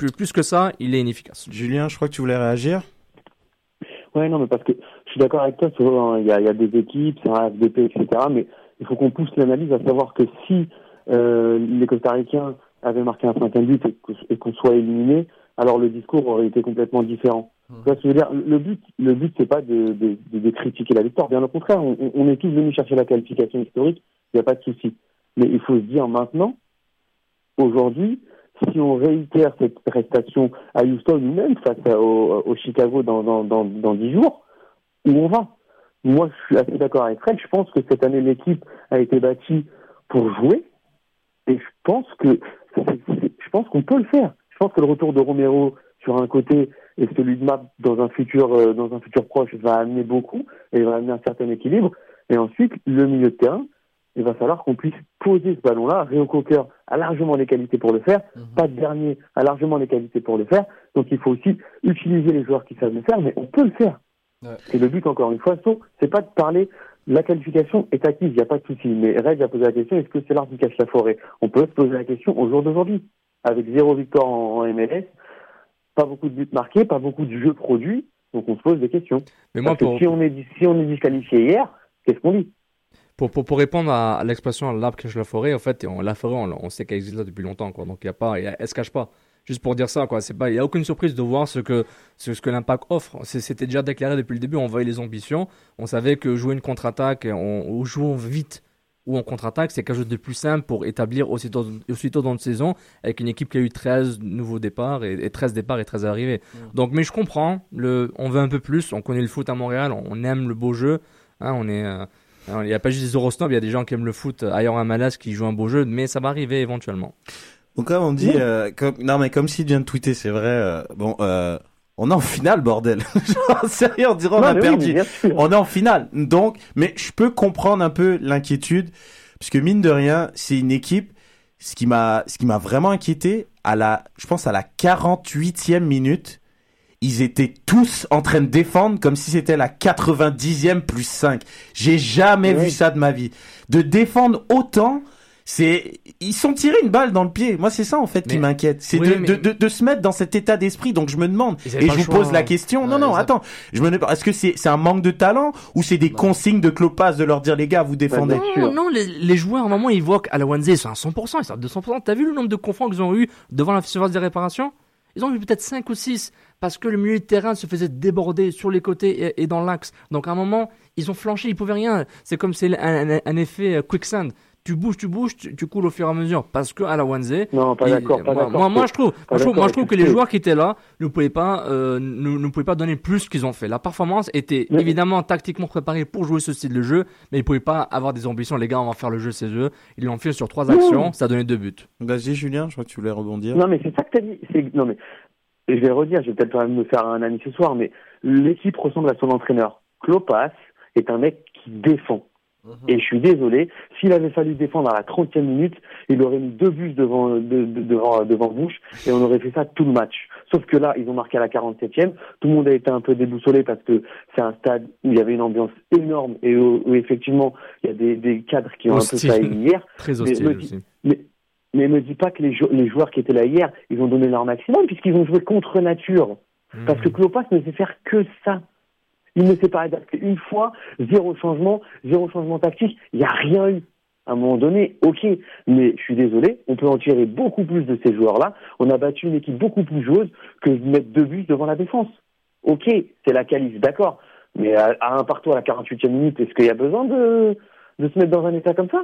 Speaker 7: Plus, plus que ça, il est inefficace.
Speaker 4: Julien, je crois que tu voulais réagir.
Speaker 6: Ouais, non, mais parce que je suis d'accord avec toi, hein, il y a, il y a des équipes, c'est un FDP, etc. Mais il faut qu'on pousse l'analyse à savoir que si euh, les Costa-Ricains avaient marqué un cinquième but et qu'on soit éliminé, alors le discours aurait été complètement différent. Tu vois ce que je veux dire? Le but, le but, c'est pas de, de, de, de critiquer la victoire. Bien au contraire, on, on est tous venus chercher la qualification historique. Il n'y a pas de souci. Mais il faut se dire maintenant, aujourd'hui, si on réitère cette prestation à Houston ou même face au, Chicago dans, dans, dans, dans 10 jours, où on va? Moi, je suis assez d'accord avec Fred. Je pense que cette année, l'équipe a été bâtie pour jouer. Et je pense que je pense qu'on peut le faire. Je pense que le retour de Romero sur un côté et celui de Map dans un futur euh, dans un futur proche va amener beaucoup et va amener un certain équilibre. Et ensuite, le milieu de terrain, il va falloir qu'on puisse poser ce ballon-là. Rio Cocker a largement les qualités pour le faire. Pas de dernier a largement les qualités pour le faire. Donc il faut aussi utiliser les joueurs qui savent le faire, mais on peut le faire.
Speaker 5: Ouais.
Speaker 6: Et le but, encore une fois, c'est pas de parler, la qualification est acquise, il n'y a pas de souci. Mais Red a posé la question, est-ce que c'est l'arbre qui cache la forêt? On peut se poser la question au jour d'aujourd'hui. Avec zéro victoire en, en MLS, pas beaucoup de buts marqués, pas beaucoup de jeux produits, donc on se pose des questions.
Speaker 7: Mais moi,
Speaker 6: Parce que si, on est, si on est disqualifié hier, qu'est-ce qu'on dit?
Speaker 7: Pour, pour, pour répondre à, l'expression l'arbre cache la forêt, en fait, on, la forêt, on, on sait qu'elle existe là depuis longtemps, quoi. Donc, il y a pas, a- elle se cache pas. Juste pour dire ça, quoi. C'est pas, il y a aucune surprise de voir ce que, ce, ce que l'impact offre. C'était déjà déclaré depuis le début. On voyait les ambitions. On savait que jouer une contre-attaque, on, ou jouer vite ou en contre-attaque, c'est quelque chose de plus simple pour établir aussitôt, aussitôt dans une saison avec une équipe qui a eu 13 nouveaux départs et, et 13 départs et 13 arrivées. Donc, mais je comprends. Le, on veut un peu plus. On connaît le foot à Montréal. On, on aime le beau jeu. Hein, on est, euh, alors, Il n'y a pas juste des Eurosnobs, il y a des gens qui aiment le foot ailleurs à Malas qui jouent un beau jeu, mais ça va arriver éventuellement.
Speaker 4: Donc comme on dit, euh, comme, non mais comme s'il vient de tweeter, c'est vrai. euh, bon, euh, on est en finale, bordel. Genre, sérieux, on dirait on
Speaker 6: Non,
Speaker 4: a
Speaker 6: oui,
Speaker 4: perdu. on est en finale. Donc, mais je peux comprendre un peu l'inquiétude, puisque mine de rien, c'est une équipe. Ce qui m'a, ce qui m'a vraiment inquiété, à la, je pense à la 48e minute, ils étaient tous en train de défendre comme si c'était la 90e plus 5. J'ai jamais vu ça de ma vie. De défendre autant, c'est, ils sont tirés une balle dans le pied. Moi, c'est ça, en fait, qui m'inquiète. C'est
Speaker 7: Oui,
Speaker 4: de,
Speaker 7: mais-
Speaker 4: de, de, de se mettre dans cet état d'esprit. Donc, je me demande, et je vous
Speaker 7: choix,
Speaker 4: pose la
Speaker 7: hein.
Speaker 4: question. non,
Speaker 5: Ouais,
Speaker 4: non, attends. Je me demande, est-ce que c'est, c'est un manque de talent ou c'est des consignes de Clopas de leur dire, les gars, vous défendez?
Speaker 6: bien sûr.
Speaker 7: Non, non, les, les joueurs, à un moment, ils voient qu'à la Wanze, ils sont à 100%, ils sont à 200%. T'as vu le nombre de confronts qu'ils ont eu devant la surface des réparations? Ils ont eu peut-être 5 ou 6 parce que le milieu de terrain se faisait déborder sur les côtés et, et dans l'axe. Donc à un moment, ils ont flanché, ils pouvaient rien. C'est comme c'est un, un- un effet euh, quicksand. Tu bouges, tu bouges, tu, tu coules au fur et à mesure. Parce que à la Wanze,
Speaker 6: Non, pas d'accord, pas
Speaker 7: moi,
Speaker 6: d'accord.
Speaker 7: moi, moi, je trouve, moi, je trouve, moi, je trouve que les joueurs qui étaient là ne pouvaient pas, euh, ne, ne pouvaient pas donner plus qu'ils ont fait. La performance était
Speaker 6: Mais-
Speaker 7: évidemment tactiquement préparée pour jouer ce style de jeu, mais ils pouvaient pas avoir des ambitions. Les gars, on va faire le jeu, c'est eux. Ils l'ont fait sur trois actions, ça a donné deux buts.
Speaker 4: Vas-y, Julien, je crois que tu voulais rebondir.
Speaker 6: Non, mais c'est ça que t'as dit. Non, mais je vais redire, je vais peut-être quand même me faire un ami ce soir, mais l'équipe ressemble à son entraîneur. Klopas est un mec qui défend. Et je suis désolé, s'il avait fallu défendre à la 30e minute, il aurait mis deux buts devant, de- de- devant, devant Bouche et on aurait fait ça tout le match. Sauf que là, ils ont marqué à la 47e. Tout le monde a été un peu déboussolé parce que c'est un stade où il y avait une ambiance énorme et où, où effectivement, il y a des, des cadres qui ont un peu failli hier.
Speaker 7: Très
Speaker 6: Mais
Speaker 7: hostile
Speaker 6: me dis-
Speaker 7: aussi.
Speaker 6: Mais, mais me dis pas que les, jou- les joueurs qui étaient là hier, ils ont donné leur maximum puisqu'ils ont joué contre nature. Parce que Clopas ne sait faire que ça. Il ne s'est pas adapté une fois, zéro changement, zéro changement tactique. Il n'y a rien eu. À un moment donné, ok, mais je suis désolé, on peut en tirer beaucoup plus de ces joueurs-là. On a battu une équipe beaucoup plus joueuse que de mettre deux buts devant la défense. Ok, c'est la qualif, d'accord. Mais à, à un partout à la 48e minute, est-ce qu'il y a besoin de, de se mettre dans un état comme ça?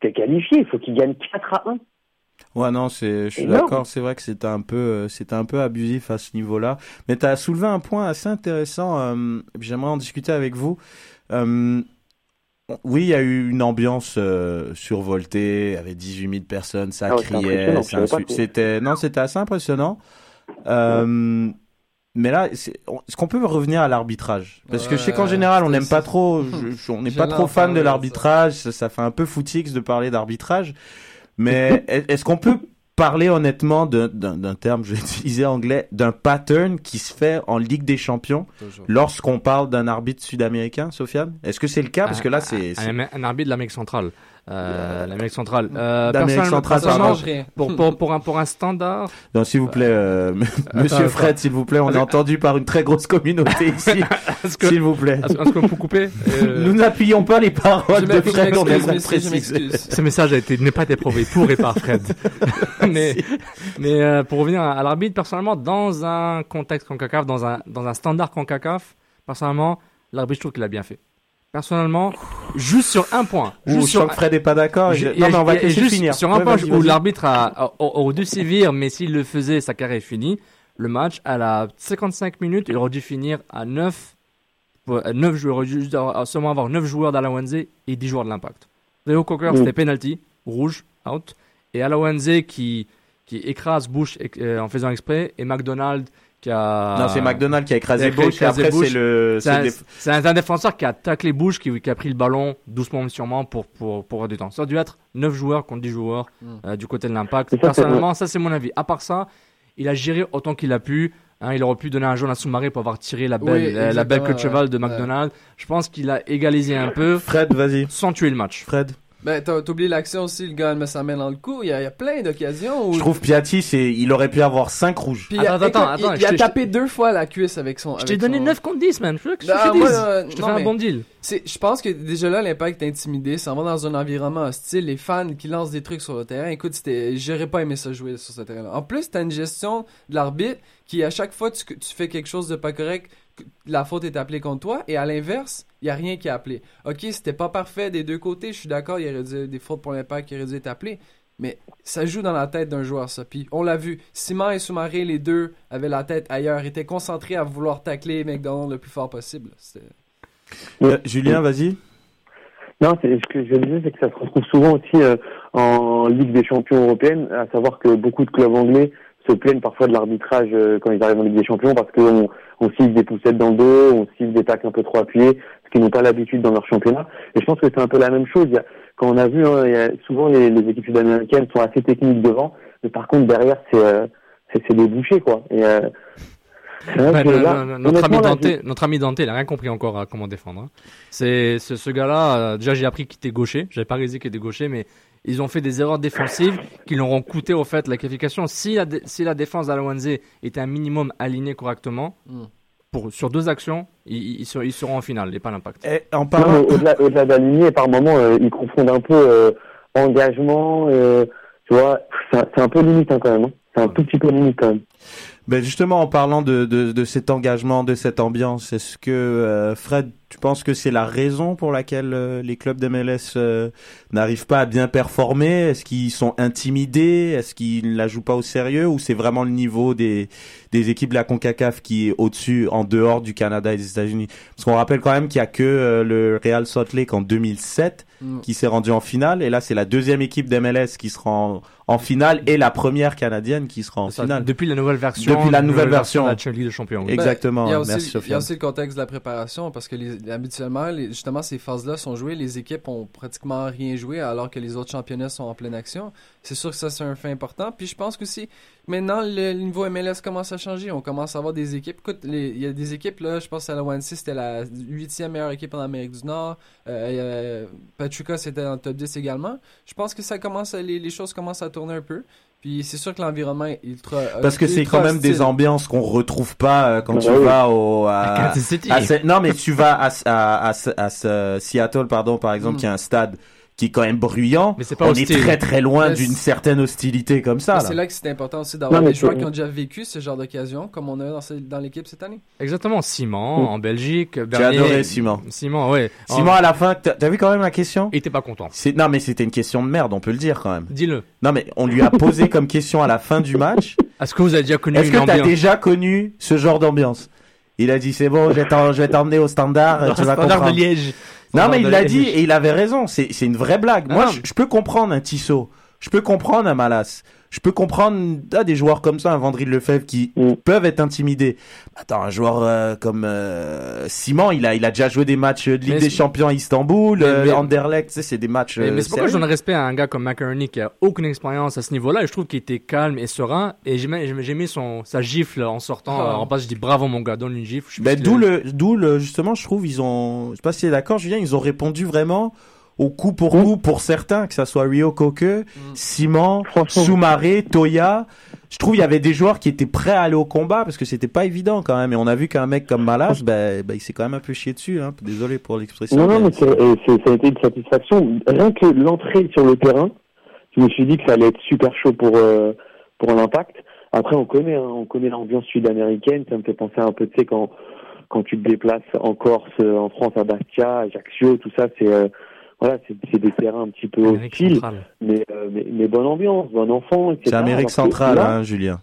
Speaker 6: T'es qualifié, il faut qu'il gagne 4 à 1.
Speaker 4: Ouais, non, c'est, je suis d'accord. C'est vrai que c'était un peu, euh, c'était un peu abusif à ce niveau-là. Mais tu as soulevé un point assez intéressant. euh, J'aimerais en discuter avec vous. Euh, oui, il y a eu une ambiance euh, survoltée, il y avait 18 000 personnes, ça
Speaker 6: Ah ouais,
Speaker 4: criait, c'était, non, c'était assez impressionnant. Euh, mais là, est-ce qu'on peut revenir à l'arbitrage? Parce que je sais qu'en général, on n'aime pas trop, je- je- on n'est pas trop fan de
Speaker 5: ça.
Speaker 4: l'arbitrage. Ça, ça fait un peu footix de parler d'arbitrage. Mais est- est-ce qu'on peut parler honnêtement d'un- terme, je vais utiliser anglais, d'un pattern qui se fait en Ligue des Champions lorsqu'on parle d'un arbitre sud-américain, Sofiane? Est-ce que c'est le cas? Parce que là, c'est... c'est-
Speaker 7: Un, un arbitre de l'Amérique centrale. Euh, L'Amérique centrale. Euh,
Speaker 4: D'Amérique
Speaker 7: personnellement-
Speaker 4: centrale,
Speaker 5: rien.
Speaker 7: pour, pour, pour, un, pour un standard,
Speaker 4: Non, s'il vous plaît, euh, Monsieur
Speaker 7: attends.
Speaker 4: Fred, s'il vous plaît, on est entendu par une très grosse communauté ici. S'il vous plaît.
Speaker 7: est-ce qu'on peut couper euh,
Speaker 4: Nous n'appuyons pas les paroles de Fred, on
Speaker 5: je
Speaker 4: préciser.
Speaker 7: Ce message a été n'est pas éprouvé pour et par Fred. mais mais euh, pour revenir à, à l'arbitre, personnellement, dans un contexte Concacaf, dans un dans un standard Concacaf, personnellement, l'arbitre je trouve qu'il a bien fait. Personnellement, juste sur un point, juste sur
Speaker 4: sens que Fred est pas d'accord.
Speaker 7: Je-
Speaker 4: Non, mais on va
Speaker 7: y juste
Speaker 4: finir.
Speaker 7: Sur un
Speaker 4: Ouais,
Speaker 7: point où l'arbitre a, a- aurait dû sévir, mais s'il le faisait, sa carrière est finie. Le match, à la 55 minutes, il aurait dû finir à 9, pour- à 9 joueurs, il aurait dû avoir- seulement avoir 9 joueurs d'Alawanze et 10 joueurs de l'impact. Léo Cocker, c'était penalty, rouge, out. Et Alawanze qui, qui écrase Bush euh, en faisant exprès, et McDonald qui a.
Speaker 4: Non, c'est McDonald qui a écrasé Bush, après, c'est le...
Speaker 7: C'est un, défenseur qui a taclé Bush, qui, qui a pris le ballon doucement mais sûrement pour, pour, pour avoir du temps. Ça a dû être 9 joueurs contre 10 joueurs
Speaker 5: Mm.
Speaker 7: euh, du côté de l'impact. Personnellement, ça c'est mon avis. À part ça, il a géré autant qu'il a pu. Hein, il aurait pu donner un jaune à Soumaré pour avoir tiré la belle,
Speaker 5: Oui,
Speaker 7: euh, la belle queue de cheval de
Speaker 5: ouais.
Speaker 7: McDonald. Je pense qu'il a égalisé un peu
Speaker 4: Fred, vas-y.
Speaker 7: sans tuer le match.
Speaker 4: Fred.
Speaker 5: Ben, oublié l'action aussi, le gars met sa main dans le cou. Il y a, il y a plein d'occasions où.
Speaker 4: Je trouve Piatti, c'est, il aurait pu avoir 5 rouges.
Speaker 5: Puis il a-
Speaker 7: Attends, attends,
Speaker 5: écoute,
Speaker 7: attends,
Speaker 5: il, il a tapé deux fois la cuisse avec son.
Speaker 7: Je t'ai donné
Speaker 5: son-
Speaker 7: 9 contre 10, man. Je veux que je,
Speaker 5: Non, moi, euh,
Speaker 7: je te
Speaker 5: non,
Speaker 7: fais un bon deal.
Speaker 5: Je pense que déjà là, l'impact est intimidé. Ça va dans un environnement hostile. Les fans qui lancent des trucs sur le terrain. Écoute, j'aurais pas aimé ça jouer sur ce terrain-là. En plus, t'as une gestion de l'arbitre qui, à chaque fois que tu, tu fais quelque chose de pas correct, la faute est appelée contre toi. Et à l'inverse, il y a rien qui est appelé. Ok, c'était pas parfait des deux côtés. Je suis d'accord, il y aurait dû, des fautes pour l'impact qui auraient dû être appelées. Mais ça joue dans la tête d'un joueur, ça. Puis on l'a vu. Simon et Soumaré, les deux, avaient la tête ailleurs, étaient concentrés à vouloir tacler McDonald le plus fort possible.
Speaker 4: Euh, Julien, vas-y.
Speaker 6: Non, c'est ce que je disais, c'est que ça se retrouve souvent aussi euh, en Ligue des Champions européenne, à savoir que beaucoup de clubs anglais se plaignent parfois de l'arbitrage euh, quand ils arrivent en Ligue des Champions parce qu'on on cible des poussettes dans le dos, on cible des tacles un peu trop appuyés, ce qu'ils n'ont pas l'habitude dans leur championnat. Et je pense que c'est un peu la même chose. Il y a- quand on a vu, hein, il y a, souvent les, les équipes sud-américaines sont assez techniques devant, mais par contre derrière c'est euh, c'est bouchées quoi. Et, euh, là,
Speaker 7: non, notre, ami
Speaker 6: là,
Speaker 7: Dante, notre ami Dante, il a rien compris encore à comment défendre. hein. C'est ce, ce gars-là. euh, déjà, j'ai appris qu'il était gaucher. J'avais pas réalisé qu'il était gaucher, mais ils ont fait des erreurs défensives qui leur ont coûté au fait la qualification. Si la, dé- si la défense d'Alawanze était un minimum alignée correctement,
Speaker 5: Mm.
Speaker 7: pour sur deux actions, ils, ils, ils seront, ils seront en finale, et pas l'impact.
Speaker 4: En parlant...
Speaker 6: au-delà, au-delà d'aligner, par moment, euh, ils confondent un peu euh, engagement, euh, tu vois, c'est un, c'est un peu limite hein, quand même. hein. C'est un tout petit peu limite quand même.
Speaker 4: Ben justement, en parlant de, de, de cet engagement, de cette ambiance, est-ce que euh, Fred, tu penses que c'est la raison pour laquelle euh, les clubs d'MLS euh, n'arrivent pas à bien performer? Est-ce qu'ils sont intimidés? Est-ce qu'ils ne la jouent pas au sérieux? Ou c'est vraiment le niveau des, des équipes de la CONCACAF qui est au-dessus, en dehors du Canada et des États-Unis? Parce qu'on rappelle quand même qu'il y a que euh, le Real Salt Lake en 2007
Speaker 5: Mm.
Speaker 4: qui s'est rendu en finale, et là c'est la deuxième équipe d'MLS qui sera en, en finale et la première canadienne qui sera en finale.
Speaker 7: Depuis la nouvelle version
Speaker 4: depuis la nouvelle version.
Speaker 7: de oui.
Speaker 4: Exactement.
Speaker 5: Ben, il y a aussi,
Speaker 4: Merci
Speaker 5: il y a aussi le contexte de la préparation parce que les- habituellement, les- justement, ces phases-là sont jouées, les équipes ont pratiquement rien joué alors que les autres championnats sont en pleine action. C'est sûr que ça, c'est un fait important. Puis je pense que aussi, maintenant, le, le niveau MLS commence à changer. On commence à avoir des équipes. Écoute, il y a des équipes, là, je pense à la ONC, c'était la huitième meilleure équipe en Amérique du Nord. Euh, euh, Pachuca, c'était dans le top 10 également. Je pense que ça commence à- les, les choses commencent à tourner un peu. Puis c'est sûr que l'environnement est ultra.
Speaker 4: Parce que c'est quand même des ambiances qu'on retrouve pas euh, quand
Speaker 6: Bah
Speaker 4: tu
Speaker 6: oui.
Speaker 4: vas au à,
Speaker 7: À
Speaker 4: à non mais tu vas à, à, à, à- à Seattle pardon par exemple
Speaker 5: Mm.
Speaker 4: qui est un stade qui est quand même bruyant.
Speaker 7: Mais c'est pas
Speaker 4: on
Speaker 7: hostile.
Speaker 4: est très très loin d'une certaine hostilité comme ça.
Speaker 5: C'est là que c'est important aussi d'avoir
Speaker 6: Non,
Speaker 5: des joueurs qui ont déjà vécu ce genre d'occasion, comme on a dans, ce- dans l'équipe cette année.
Speaker 7: Exactement, Simon
Speaker 4: Mm.
Speaker 7: en Belgique.
Speaker 4: J'ai adoré Simon.
Speaker 7: Simon, ouais.
Speaker 4: Simon à la fin, t'as vu quand même la question?
Speaker 7: Il était pas content.
Speaker 4: Non mais c'était une question de merde, on peut le dire quand même.
Speaker 7: Dis-le.
Speaker 4: Non mais on lui a posé comme question à la fin du match.
Speaker 7: Est-ce que vous avez déjà connu
Speaker 4: Est-ce que t'as déjà connu ce genre d'ambiance? Il a dit c'est bon, je vais t'emmener au standard, tu vas
Speaker 7: Standard de. Liège.
Speaker 4: Non, mais il l'a dit et il avait raison. C'est c'est une vraie blague. Moi, je peux comprendre un Tissot. Je peux comprendre un Malas. Je peux comprendre ah, des joueurs comme ça, un Vendry Lefebvre, qui
Speaker 6: Mm.
Speaker 4: peuvent être intimidés. Attends, un joueur euh, comme euh, Simon, il a, il a déjà joué des matchs de Ligue
Speaker 7: Mais
Speaker 4: des Champions à Istanbul,
Speaker 7: Mais-
Speaker 4: euh,
Speaker 7: mais-
Speaker 4: Anderlecht, tu sais, c'est des matchs.
Speaker 7: Mais,
Speaker 4: euh,
Speaker 7: mais c'est pourquoi je donne respect à un gars comme McInerney qui a aucune expérience à ce niveau-là et je trouve qu'il était calme et serein et j'aimais- j'aimais son sa gifle en sortant
Speaker 5: Ah.
Speaker 7: euh, en passe je dis bravo mon gars donne une gifle
Speaker 4: Ben, d'où le, d'où le, justement, je trouve, ils ont, je sais pas si t'es d'accord, Julien, ils ont répondu vraiment au coup pour
Speaker 6: Mm.
Speaker 4: coup pour certains, que ça soit Rio Koke, Simon,
Speaker 6: Franchement.
Speaker 4: Soumaré, Toya. Je trouve il y avait des joueurs qui étaient prêts à aller au combat parce que c'était pas évident quand même. Et on a vu qu'un mec comme Malas, ben, ben, il s'est quand même un peu chié dessus. Hein. Désolé pour l'expression.
Speaker 6: Non, non,
Speaker 4: mais
Speaker 6: mais c'est, ça a été une satisfaction. Rien que l'entrée sur le terrain, je me suis dit que ça allait être super chaud pour euh, pour l'impact. Après, on connaît, hein, on connaît l'ambiance sud-américaine. Ça me fait penser un peu, tu sais, quand quand tu te déplaces en Corse, en France, à Bastia, Ajaccio, tout ça, c'est euh, voilà, c'est, des terrains un petit peu
Speaker 7: Amérique
Speaker 6: hostiles, mais, euh, mais mais bonne ambiance, bon enfant, etc.
Speaker 4: c'est Amérique centrale,
Speaker 6: là-
Speaker 4: hein, Julien.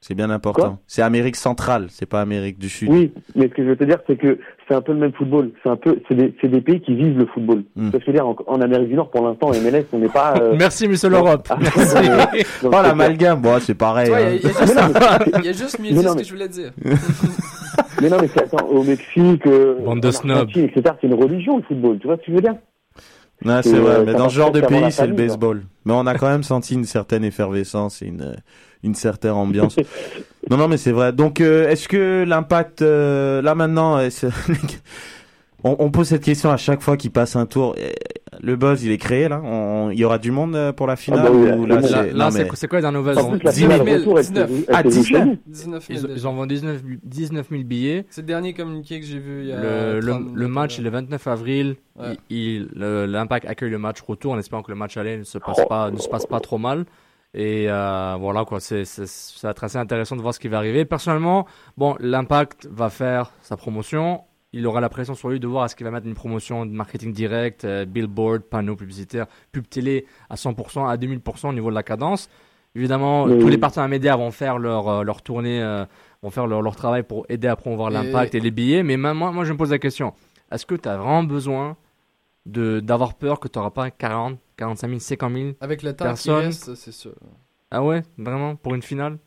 Speaker 4: C'est bien important. C'est Amérique centrale, c'est pas Amérique du Sud.
Speaker 6: Oui, mais ce que je veux te dire, c'est que c'est un peu le même football. C'est un peu, c'est des, pays qui vivent le football.
Speaker 4: Mm.
Speaker 6: Ce que je veux dire, en, en Amérique du Nord, pour l'instant, MLS, on n'est pas. euh,
Speaker 7: merci monsieur l'Europe
Speaker 6: Ah,
Speaker 7: merci
Speaker 4: Oh
Speaker 6: c'est
Speaker 4: l'amalgame, bon, c'est pareil. Hein.
Speaker 5: il y a- il y, a juste- il y a juste mieux ce
Speaker 6: mais-
Speaker 5: que je voulais dire.
Speaker 6: ça. Mais non, mais c'est, attends, au Mexique, euh,
Speaker 7: Bande de
Speaker 6: en
Speaker 7: snobs.
Speaker 6: Argentine, etc., c'est une religion, le football. Tu vois ce que je veux dire?
Speaker 4: Non, c'est vrai,
Speaker 6: euh,
Speaker 4: mais dans ce genre de pays, c'est le
Speaker 6: famille,
Speaker 4: baseball. Mais on a quand même senti une certaine effervescence et une, une certaine ambiance. non, non, mais c'est vrai. Donc, euh, est-ce que l'impact, euh, là maintenant, euh, on, on pose cette question à chaque fois qu'il passe un tour. Le buzz, il est créé là. On- Il y aura du monde euh, pour la finale
Speaker 6: bah oui,
Speaker 4: ou là,
Speaker 6: là,
Speaker 4: c'est-
Speaker 7: là, là,
Speaker 4: mais-
Speaker 7: quoi les
Speaker 6: la
Speaker 4: 10
Speaker 6: finale
Speaker 5: 000,
Speaker 6: retour, elle s'est
Speaker 5: 19.
Speaker 6: jouée- elle
Speaker 4: Ah,
Speaker 6: s'est jouée
Speaker 4: 19.
Speaker 6: chez nous.
Speaker 5: 19
Speaker 7: ils,
Speaker 5: 000
Speaker 7: ils ont vendu 19, 19 000 billets.
Speaker 5: C'est le dernier communiqué que j'ai vu il y a
Speaker 7: le, le,
Speaker 5: 30
Speaker 7: le match est le 29 avril
Speaker 5: Ouais.
Speaker 7: L'impact accueille le match retour en espérant que le match aller ne se passe pas ne se passe pas trop mal. Et euh, voilà quoi. C'est c'est ça va être assez intéressant de voir ce qui va arriver. Personnellement bon l'impact va faire sa promotion il aura la pression sur lui de voir est-ce qu'il va mettre une promotion de marketing direct euh, billboard panneaux publicitaires pub télé à 100% à 2000% au niveau de la cadence évidemment
Speaker 6: Oui.
Speaker 7: tous les partenaires médias vont faire leur euh, leur tournée euh, vont faire leur, leur travail pour aider à promouvoir l'impact et les billets mais même moi moi je me pose la question est-ce que tu as vraiment besoin d'avoir peur que tu n'auras pas 40, 45 000, 50 000
Speaker 5: Avec le temps qui
Speaker 7: Personne.
Speaker 5: reste, c'est sûr.
Speaker 7: Ah ouais, vraiment Pour une finale?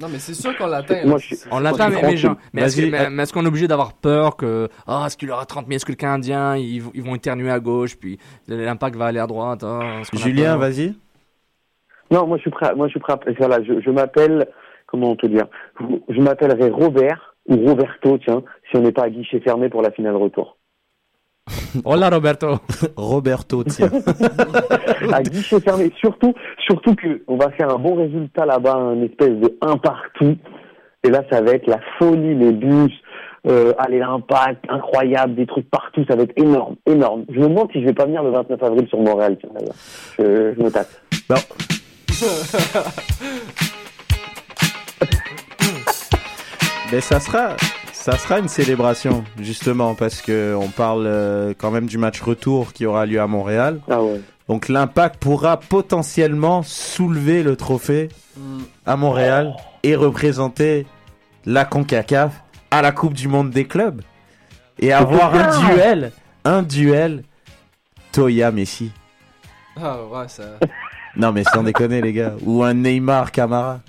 Speaker 5: Non, mais c'est sûr qu'on l'atteint.
Speaker 6: Moi, je
Speaker 7: On
Speaker 6: je
Speaker 7: mais, mais, genre, mais est-ce que- est-ce qu'on est obligé d'avoir peur que ah est-ce qu'il aura 30 000 Est-ce que le Canadien ils, vont- ils vont éternuer à gauche puis l'impact va aller à droite a
Speaker 4: Julien, vas-y.
Speaker 6: Non, moi je suis prêt. à- Moi je suis prêt. à- Voilà, je, je m'appelle. Comment te dire? Je m'appellerai Robert ou Roberto, tiens, si on n'est pas à guichet fermé pour la finale retour.
Speaker 7: Hola Roberto
Speaker 4: Roberto, tiens.
Speaker 6: à guichet fermé. Surtout, surtout que on va faire un bon résultat là-bas, un espèce de un partout. Et là, ça va être la folie, les bus, euh, allez l'impact, incroyable, des trucs partout, ça va être énorme, énorme. Je me demande si je vais pas venir le 29 avril sur Montréal, tiens. Je, je me tâte.
Speaker 4: Bon. Mais ça sera, ça sera une célébration justement parce que on parle euh, quand même du match retour qui aura lieu à Montréal.
Speaker 6: Ah ouais.
Speaker 4: Donc l'Impact pourra potentiellement soulever le trophée à Montréal et représenter la CONCACAF à la Coupe du Monde des clubs et avoir un duel, un duel Toya Messi.
Speaker 5: Ah, ouais, ça.
Speaker 4: Non mais sans déconner les gars, ou un Neymar Camara.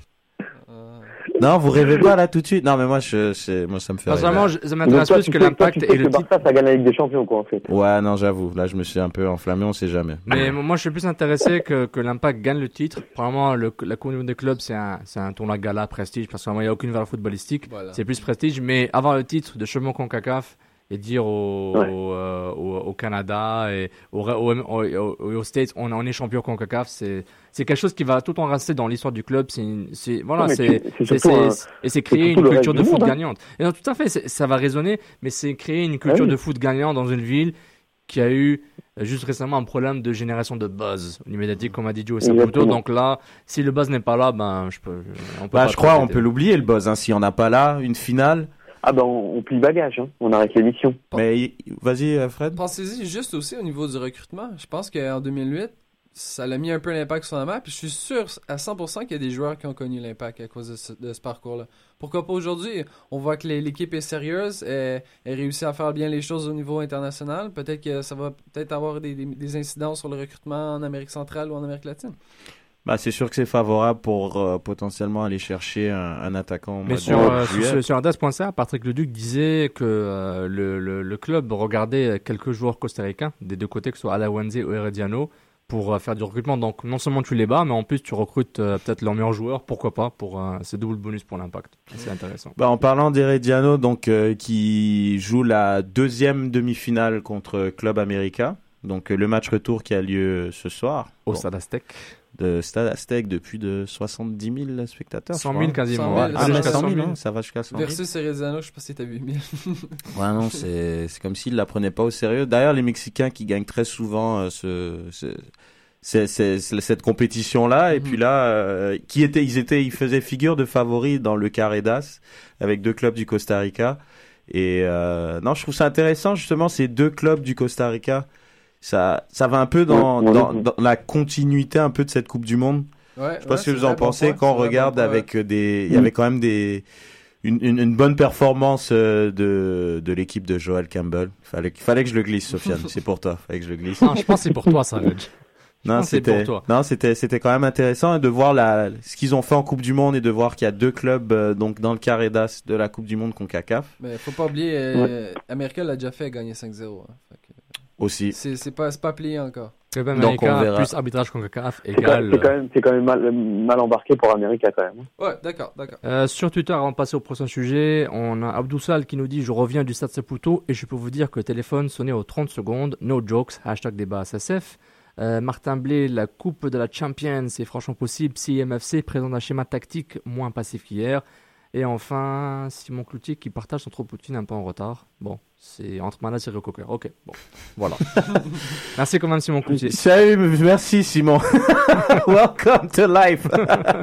Speaker 4: Non, vous rêvez pas là tout de suite. Non, mais moi, je, c'est- moi ça me fait.
Speaker 7: je- ça m'intéresse plus que l'impact
Speaker 6: tu sais
Speaker 7: et
Speaker 6: que
Speaker 7: le titre.
Speaker 6: Barça, ça gagne la Ligue des Champions, quoi, en fait.
Speaker 4: Ouais, non, j'avoue. Là, je me suis un peu enflammé. On sait jamais.
Speaker 7: Mais moi, je suis plus intéressé que, que l'impact gagne le titre. Probablement, le, la Coupe du Monde des clubs, c'est un, c'est un tournoi gala prestige parce qu'il n'y a aucune valeur footballistique.
Speaker 5: Voilà.
Speaker 7: C'est plus prestige. Mais avoir le titre de champion CONCACAF et dire au,
Speaker 6: Ouais.
Speaker 7: au, euh, au, au Canada et au, au, aux States, on, on est champion CONCACAF, c'est, c'est quelque chose qui va tout rester dans l'histoire du club. C'est, une- c'est, voilà, c'est,
Speaker 6: c'est- c'est
Speaker 7: c'est-
Speaker 6: surtout
Speaker 7: c'est-
Speaker 6: un-
Speaker 7: et c'est créer une culture de foot
Speaker 6: monde, hein.
Speaker 7: gagnante. Et non, tout à fait, ça va résonner, mais c'est créer une culture
Speaker 6: Ah oui.
Speaker 7: de foot gagnant dans une ville qui a eu euh, juste récemment un problème de génération de buzz au niveau médiatique, comme a dit Joe Saputo. Donc là, si le buzz n'est pas là, ben, je peux, on peut
Speaker 4: Bah,
Speaker 7: pas
Speaker 4: je crois, on peut l'oublier le buzz. Hein. S'il y en a pas là, une finale.
Speaker 6: Ah ben, on, on plie bagage, hein. On arrête l'émission.
Speaker 4: Mais vas-y, euh, Fred.
Speaker 5: Pensez-y juste aussi au niveau du recrutement. Je pense qu'en 2008, ça l'a mis un peu l'impact sur la map. Puis je suis sûr à 100% qu'il y a des joueurs qui ont connu l'impact à cause de ce, de ce parcours-là. Pourquoi pas aujourd'hui? On voit que l'équipe est sérieuse, elle, elle réussit à faire bien les choses au niveau international. Peut-être que ça va peut-être avoir des, des, des incidences sur le recrutement en Amérique centrale ou en Amérique latine.
Speaker 4: Bah, c'est sûr que c'est favorable pour euh, potentiellement aller chercher un, un attaquant.
Speaker 7: Mais sur, euh, sur, sur Index.ca, Patrick Leduc disait que euh, le, le, le club regardait quelques joueurs costaricains des deux côtés, que ce soit Alawenze ou Herediano, pour faire du recrutement. Donc non seulement tu les bats, mais en plus tu recrutes peut-être leurs meilleurs joueurs, pourquoi pas, pour euh, ce double bonus pour l'impact. C'est intéressant.
Speaker 4: Bah, en parlant d'Herediano, donc qui joue la deuxième demi-finale contre Club América. Donc le match retour qui a lieu ce soir.
Speaker 7: Au
Speaker 4: Bon. De Stade Aztec de plus de 70 000 spectateurs. je
Speaker 7: 100
Speaker 4: crois.
Speaker 7: 000 quasiment.
Speaker 5: 100 000,
Speaker 4: Ouais.
Speaker 5: ça
Speaker 4: Ah,
Speaker 5: va
Speaker 4: mais
Speaker 5: jusqu'à
Speaker 4: 100 000,
Speaker 7: 100 000.
Speaker 4: hein, ça va jusqu'à 100 000.
Speaker 5: Versus Herediano, je sais pas si t'as 8000.
Speaker 4: Ouais, non, c'est c'est comme s'ils la prenaient pas au sérieux. D'ailleurs, les Mexicains qui gagnent très souvent euh, ce, ce- c'est- cette compétition-là, et
Speaker 5: Mhm.
Speaker 4: puis là, euh, qui étaient, ils étaient, ils faisaient figure de favoris dans le carré d'as avec deux clubs du Costa Rica. Et euh, non, je trouve ça intéressant justement ces deux clubs du Costa Rica. Ça, ça va un peu dans, dans,
Speaker 6: ouais.
Speaker 4: dans la continuité un peu de cette Coupe du Monde.
Speaker 5: Ouais,
Speaker 4: Je sais pas ce que vous en pensez quand on regarde avec des, il y avait quand même des, une, une, une bonne performance euh, de, de l'équipe de Joel Campbell. Fallait, fallait que je le glisse, Sofiane. C'est pour toi. Fallait que je le glisse.
Speaker 7: Non, je pense que c'est pour toi, ça, Reg.
Speaker 4: Non, c'était, non, c'était, c'était quand même intéressant de voir la, ce qu'ils ont fait en Coupe du Monde et de voir qu'il y a deux clubs, euh, donc, dans le carré d'as de la Coupe du Monde CONCACAF
Speaker 5: Mais faut pas oublier, euh, América l'a déjà fait gagner 5-0. hein.
Speaker 4: Aussi.
Speaker 5: C'est c'est pas, c'est pas plié encore.
Speaker 7: Club
Speaker 4: Donc, on verra.
Speaker 7: plus arbitrage CONCACAF
Speaker 6: C'est quand,
Speaker 7: égale.
Speaker 6: c'est quand même, c'est quand même mal, mal embarqué pour América, quand même.
Speaker 5: Ouais, d'accord, d'accord.
Speaker 7: Euh, sur Twitter, avant de passer au prochain sujet, on a Abdoussal qui nous dit Je reviens du Stade Saputo et je peux vous dire que le téléphone sonnait aux 30 secondes. No jokes, hashtag débat SSF. Euh, Martin Blé, la Coupe de la Champions, c'est franchement possible si MFC présente un schéma tactique moins passif qu'hier. Et enfin, Simon Cloutier qui partage son trop Poutine un peu en retard. Bon, c'est entre Manas et Recocker. Ok, bon, voilà. Merci quand même, Simon Cloutier.
Speaker 4: Salut, merci Simon. Welcome to life.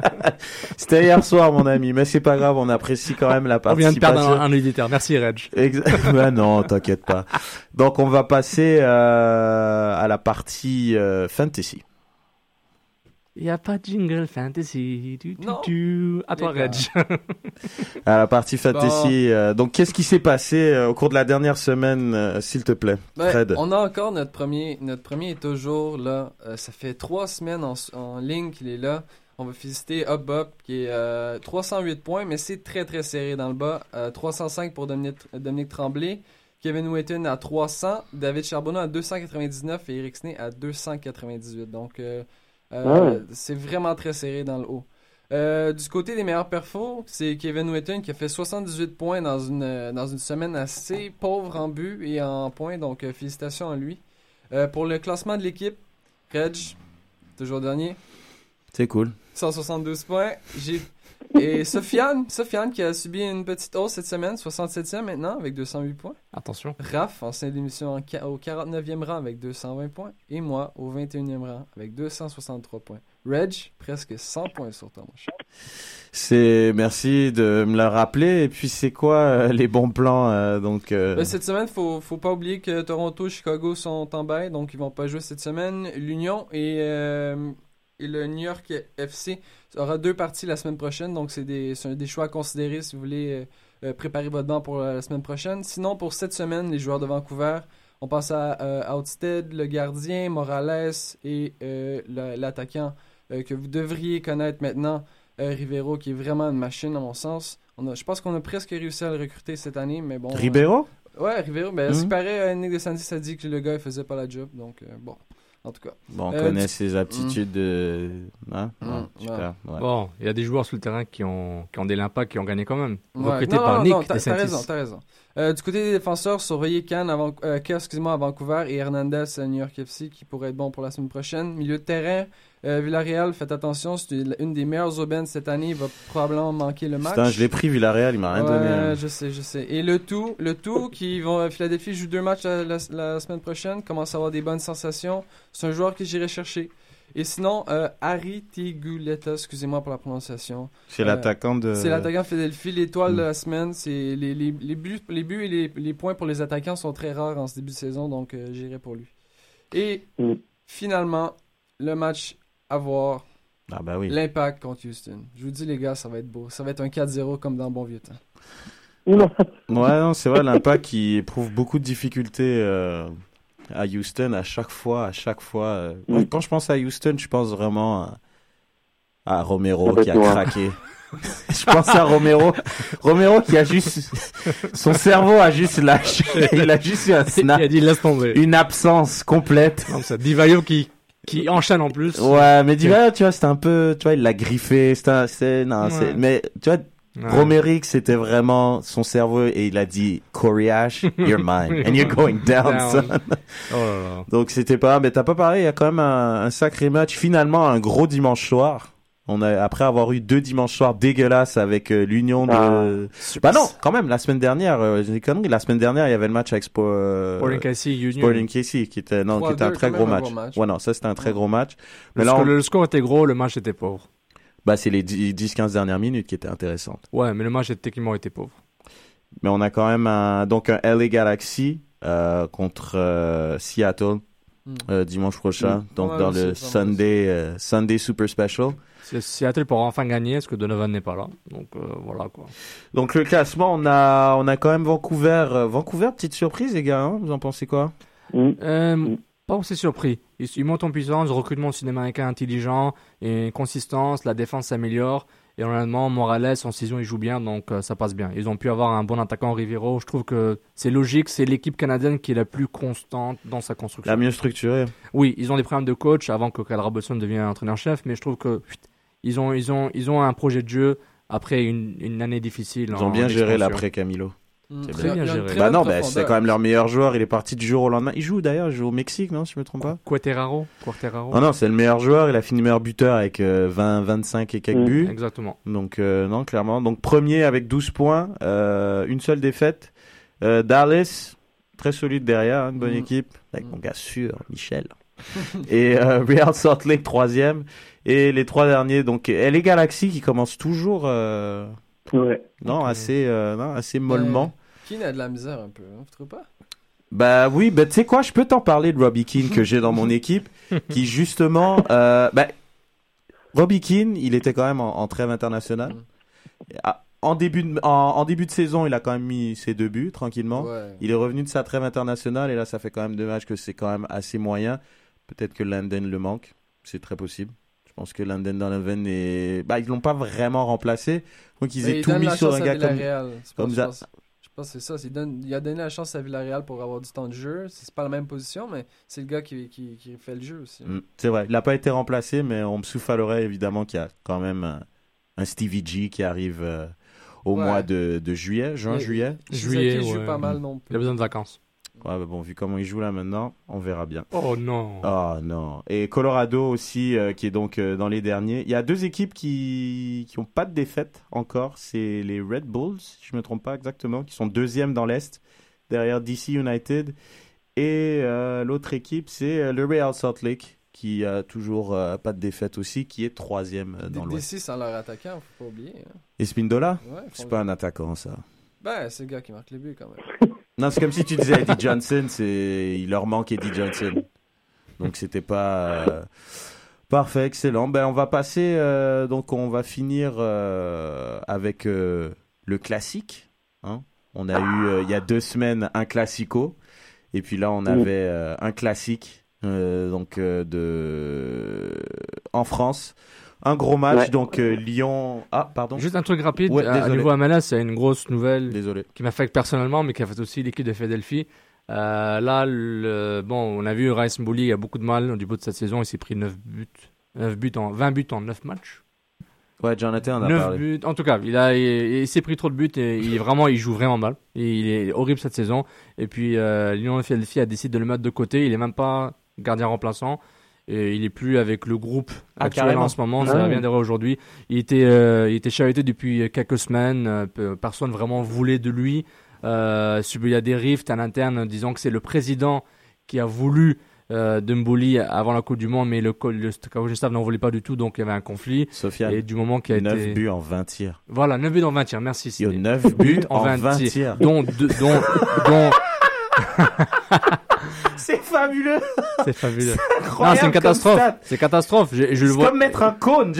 Speaker 4: C'était hier soir, mon ami, mais c'est pas grave, on apprécie quand même la
Speaker 7: On vient de
Speaker 4: participation.
Speaker 7: perdre un, un éditeur. Merci, Reg.
Speaker 4: Bah non, t'inquiète pas. Donc on va passer euh, à la partie euh, fantasy.
Speaker 7: Il n'y a pas de jingle fantasy. Du, du,
Speaker 5: Non.
Speaker 7: du. À toi, Reg.
Speaker 4: À la partie fantasy. euh, donc qu'est-ce qui s'est passé euh, au cours de la dernière semaine, euh, s'il te plaît,
Speaker 5: Ben,
Speaker 4: Fred?
Speaker 5: on a encore notre premier. Notre premier est toujours là. Euh, ça fait trois semaines en, en ligne qu'il est là. On va visiter Up Up qui est euh, 308 points, mais c'est très très serré dans le bas. Euh, 305 pour Dominique, Dominique Tremblay. Kevin Wheaton à 300, David Charbonneau à 299 et Eric Snee à 298. Donc euh, euh, c'est vraiment très serré dans le haut. Euh, du côté des meilleurs perfos, c'est Kevin Wheaton qui a fait 78 points dans une, euh, dans une semaine assez pauvre en but et en points, donc euh, félicitations à lui. Euh, pour le classement de l'équipe, Reg, toujours dernier,
Speaker 4: C'est cool.
Speaker 5: 172 points. J'ai et Sofiane, Sofiane qui a subi une petite hausse cette semaine, 67e maintenant avec 208 points.
Speaker 7: Attention.
Speaker 5: Raph, ancien d'émission au 49e rang avec 220 points. Et moi au 21e rang avec 263 points. Reg, presque 100 points sur toi, mon cher.
Speaker 4: C'est merci de me le rappeler. Et puis c'est quoi euh, les bons plans euh, donc euh,
Speaker 5: Ben, cette semaine, faut, faut pas oublier que Toronto et Chicago sont en bail, donc ils vont pas jouer cette semaine. L'Union et, euh, et le New York FC aura deux parties la semaine prochaine, donc c'est des, choix à considérer si vous voulez euh, euh, préparer votre banc pour la, la semaine prochaine. Sinon, pour cette semaine, les joueurs de Vancouver, on passe à euh, Outstead, le gardien, Morales et euh, l'attaquant euh, que vous devriez connaître maintenant, Euh, Rivero, qui est vraiment une machine, à mon sens. On a, je pense qu'on a presque réussi à le recruter cette année, mais bon.
Speaker 4: Ribeiro
Speaker 5: euh, Ouais, Rivero. Ce qui paraît, euh, Nick DeSantis a dit que le gars, il faisait pas la job. Donc, euh, bon. En tout cas.
Speaker 4: Bon, on
Speaker 5: Euh,
Speaker 4: connaît ses aptitudes de. Hein
Speaker 5: Mm,
Speaker 4: Ouais,
Speaker 5: ouais.
Speaker 4: super. ouais.
Speaker 7: Bon, il y a des joueurs sur le terrain qui ont, qui ont des l'impact, qui ont gagné quand même.
Speaker 5: Ouais. Non,
Speaker 7: par
Speaker 5: non,
Speaker 7: Nick
Speaker 5: non, t'as- raison, t'as raison. Euh, du côté des défenseurs, surveillez Cannes avant, euh, à Vancouver et Hernandez à New York FC qui pourrait être bon pour la semaine prochaine. Milieu de terrain, euh, Villarreal, faites attention, c'est une des meilleures aubaines cette année, il va probablement manquer le match.
Speaker 4: Putain, je l'ai pris, Villarreal, il m'a rien
Speaker 5: Ouais,
Speaker 4: donné. hein.
Speaker 5: je sais, je sais. Et le tout, le tout qui vont, Philadelphie joue deux matchs la, la- la semaine prochaine, commence à avoir des bonnes sensations. C'est un joueur que j'irai chercher. Et sinon, euh, Harry Tiguleta, excusez-moi pour la prononciation.
Speaker 4: C'est
Speaker 5: Euh,
Speaker 4: l'attaquant de.
Speaker 5: C'est l'attaquant de Philadelphie, l'étoile
Speaker 4: Mm.
Speaker 5: de la semaine. C'est les, les, les buts, les buts et les, les points pour les attaquants sont très rares en ce début de saison, donc euh, j'irai pour lui. Et
Speaker 6: Mm.
Speaker 5: finalement, le match à voir,
Speaker 4: Ah oui.
Speaker 5: l'impact contre Houston. Je vous dis les gars, ça va être beau. Ça va être un 4-0 comme dans le bon vieux temps.
Speaker 4: Ouais, non, c'est vrai, l'impact qui éprouve beaucoup de difficultés euh, à Houston à chaque fois, à chaque fois. euh. Moi, Quand je pense à Houston, je pense vraiment à, à Romero qui a craqué. je pense à Romero, Romero qui a juste, son cerveau a juste lâché. Il a juste eu un
Speaker 7: Il
Speaker 4: snap,
Speaker 7: a dit laisse tomber.
Speaker 4: une absence complète.
Speaker 7: Non, c'est Divayo qui, qui enchaîne en plus.
Speaker 4: Ouais, mais Divayo, tu vois, c'était un peu, tu vois, il l'a griffé, c'est, non, c'est, mais, tu vois,
Speaker 7: Ouais.
Speaker 4: Romerick, c'était vraiment son cerveau et il a dit, Coriash, you're mine, and you're going down,
Speaker 7: Down.
Speaker 4: son.
Speaker 7: Oh là là.
Speaker 4: Donc c'était pas, mais t'as pas parlé, il y a quand même un, un sacré match, finalement un gros dimanche soir. On a, après avoir eu deux dimanches soirs dégueulasses avec euh, l'union de... Bah non, quand même, la semaine dernière, euh, j'ai des conneries, la semaine dernière, il y avait le match avec Spo, euh,
Speaker 7: Sporting KC Union.
Speaker 4: Sporting KC, qui était, non, qui était un
Speaker 5: 3-2,
Speaker 4: très gros match.
Speaker 5: gros match.
Speaker 4: Ouais, non, ça c'était un très gros match. Mais
Speaker 7: Le,
Speaker 4: là,
Speaker 7: score,
Speaker 4: on-
Speaker 7: le score était gros, le match était pauvre.
Speaker 4: bah c'est les 10-15 dernières minutes qui étaient intéressantes.
Speaker 7: Ouais, mais le match était techniquement était pauvre.
Speaker 4: Mais on a quand même un, donc un LA Galaxy euh, contre euh, Seattle
Speaker 5: Mm.
Speaker 4: euh, dimanche prochain,
Speaker 5: Mm.
Speaker 4: donc
Speaker 5: mal
Speaker 4: dans le Sunday euh, Sunday Super Special.
Speaker 7: C'est- Seattle pourra enfin gagner, parce que Donovan n'est pas là. Donc euh, voilà quoi.
Speaker 4: Donc le classement, on a on a quand même Vancouver, euh, Vancouver petite surprise les gars, hein vous en pensez quoi?
Speaker 6: Mm.
Speaker 7: Euh, pas aussi surpris. Ils, ils montent en puissance, le recrutement sud-américain intelligent, et une consistance, la défense s'améliore. Et honnêtement, Morales en saison il joue bien, donc euh, ça passe bien. Ils ont pu avoir un bon attaquant Rivero. Je trouve que c'est logique, c'est l'équipe canadienne qui est la plus constante dans sa construction.
Speaker 4: La mieux structurée.
Speaker 7: Oui, ils ont des problèmes de coach avant que Kyle Robertson devienne entraîneur-chef, mais je trouve que ils ont, ils ont, ils ont un projet de jeu après une, une année difficile.
Speaker 4: Ils ont
Speaker 7: en
Speaker 4: bien géré l'après Camilo.
Speaker 5: Mm.
Speaker 4: C'est
Speaker 5: y a-
Speaker 7: bien géré.
Speaker 5: très
Speaker 4: Bah non, bah, c'est quand même leur meilleur joueur, il est parti du jour au lendemain. Il joue d'ailleurs, il joue au Mexique, non, si je me trompe pas.
Speaker 7: Quateraro, Quarteraro.
Speaker 4: Ah non, c'est le meilleur joueur, il a fini meilleur buteur avec euh, 20 25 et quelques
Speaker 6: Mm.
Speaker 4: buts.
Speaker 7: Exactement.
Speaker 4: Donc euh, non, clairement. Donc premier avec 12 points, euh, une seule défaite. Euh, Dallas, très solide derrière, hein, une bonne
Speaker 5: Mm.
Speaker 4: équipe. Avec
Speaker 5: Mm.
Speaker 4: mon gars sûr, Michel. et euh, Real Salt Lake troisième. Et les trois derniers, donc LA Galaxy qui commence toujours, euh,
Speaker 6: Ouais.
Speaker 4: non, assez, euh, non, assez mollement.
Speaker 5: Keane a de la misère un peu, hein, vous trouvez pas?
Speaker 4: Bah oui, bah tu sais quoi, je peux t'en parler de Robbie Keane que j'ai dans mon équipe, qui justement, euh, bah, Robbie Keane, il était quand même en, en trêve internationale.
Speaker 5: Mm.
Speaker 4: Ah, En début, de, en, en début de saison, il a quand même mis ses deux buts tranquillement.
Speaker 5: Ouais.
Speaker 4: Il est revenu de sa trêve internationale et là, ça fait quand même matchs que c'est quand même assez moyen. Peut-être que London le manque, c'est très possible. Je pense que London Donovan est, bah ils l'ont pas vraiment remplacé, donc ils aient
Speaker 5: il
Speaker 4: tout mis
Speaker 5: la
Speaker 4: sur
Speaker 5: chance
Speaker 4: un
Speaker 5: à
Speaker 4: gars comme.
Speaker 5: Villarreal. C'est pas-
Speaker 4: comme
Speaker 5: je
Speaker 4: ça.
Speaker 5: pense- Je pense que c'est ça. Il, donne- il a donné la chance à Villarreal pour avoir du temps de jeu. C'est pas la même position, mais c'est le gars qui, qui, qui fait le jeu aussi.
Speaker 4: Mm, C'est vrai, il n'a pas été remplacé, mais on me soufflerait évidemment qu'il y a quand même un, un Stevie G qui arrive euh, au
Speaker 5: Ouais.
Speaker 4: mois de, de juillet, juin,
Speaker 5: Et-
Speaker 4: juillet.
Speaker 7: Juillet,
Speaker 5: Shizaki joue
Speaker 7: ouais.
Speaker 5: pas mal non
Speaker 7: Il a
Speaker 5: plus.
Speaker 7: besoin de vacances.
Speaker 4: Ouais, bah bon, vu comment il joue là maintenant, on verra bien.
Speaker 7: Oh non.
Speaker 4: Ah non. Et Colorado aussi, euh, qui est donc euh, dans les derniers. Il y a deux équipes qui qui ont pas de défaite encore. C'est les Red Bulls, si je me trompe pas exactement, qui sont deuxièmes dans l'Est, derrière DC United. Et euh, l'autre équipe, c'est le Real Salt Lake, qui a toujours euh, pas de défaite aussi, qui est troisième dans l'Ouest.
Speaker 5: DC sans leur attaquant, faut pas oublier. hein.
Speaker 4: Et Spindola?
Speaker 5: Ouais,
Speaker 4: C'est pas un attaquant, ça.
Speaker 5: Ben, c'est le gars qui marque les buts quand même.
Speaker 4: Non, c'est comme si tu disais Eddie Johnson, c'est il leur manque Eddie Johnson. Donc c'était pas euh, parfait, excellent. Ben on va passer euh, donc on va finir euh, avec euh, le classique. hein. On a eu euh, il y a deux semaines un classico et puis là on avait euh, un classique euh, donc euh, de en France. Un gros match,
Speaker 7: Ouais.
Speaker 4: donc euh, Lyon. Ah, pardon.
Speaker 7: Juste un truc rapide,
Speaker 4: Ouais,
Speaker 7: à, à
Speaker 4: désolé.
Speaker 7: niveau MLS, c'est une grosse nouvelle
Speaker 4: Désolé.
Speaker 7: qui m'affecte personnellement, mais qui affecte aussi l'équipe de Philadelphie. Euh, là, le, bon, on a vu Rice Mboli, il a beaucoup de mal au début de cette saison, il s'est pris 9 buts, 9 buts en, 20 buts en 9 matchs.
Speaker 4: Ouais, Jonathan en a
Speaker 7: 9
Speaker 4: parlé.
Speaker 7: buts, en tout cas, il, a, il, il s'est pris trop de buts et il vraiment, il joue vraiment mal. Et il est horrible cette saison. Et puis, euh, Lyon de Philadelphie a décidé de le mettre de côté. Il est même pas gardien remplaçant. Et il est plus avec le groupe
Speaker 4: Ah,
Speaker 7: actuel
Speaker 4: carrément.
Speaker 7: en ce moment.
Speaker 4: Ah
Speaker 7: Ça vient d'arriver aujourd'hui. Il était, euh, il était charité depuis quelques semaines. Euh, pe- Personne vraiment voulait de lui. Euh, il y a des rifts à l'interne, disons que c'est le président qui a voulu euh, avant la Coupe du Monde, mais le, le coaching staff n'en voulait pas du tout, donc il y avait un conflit.
Speaker 4: Sofiane,
Speaker 7: et du moment qu'il a
Speaker 4: 9
Speaker 7: été...
Speaker 4: buts en 20 tirs.
Speaker 7: Voilà, 9 buts en 20 tirs, merci.
Speaker 4: Yo,
Speaker 7: Sidney.
Speaker 4: 9 buts en 20 tirs.
Speaker 7: Dont, dont, dont,
Speaker 4: C'est fabuleux.
Speaker 7: c'est fabuleux.
Speaker 4: C'est
Speaker 7: Non, c'est une catastrophe. C'est catastrophe. Je, je le vois.
Speaker 4: comme mettre un cône.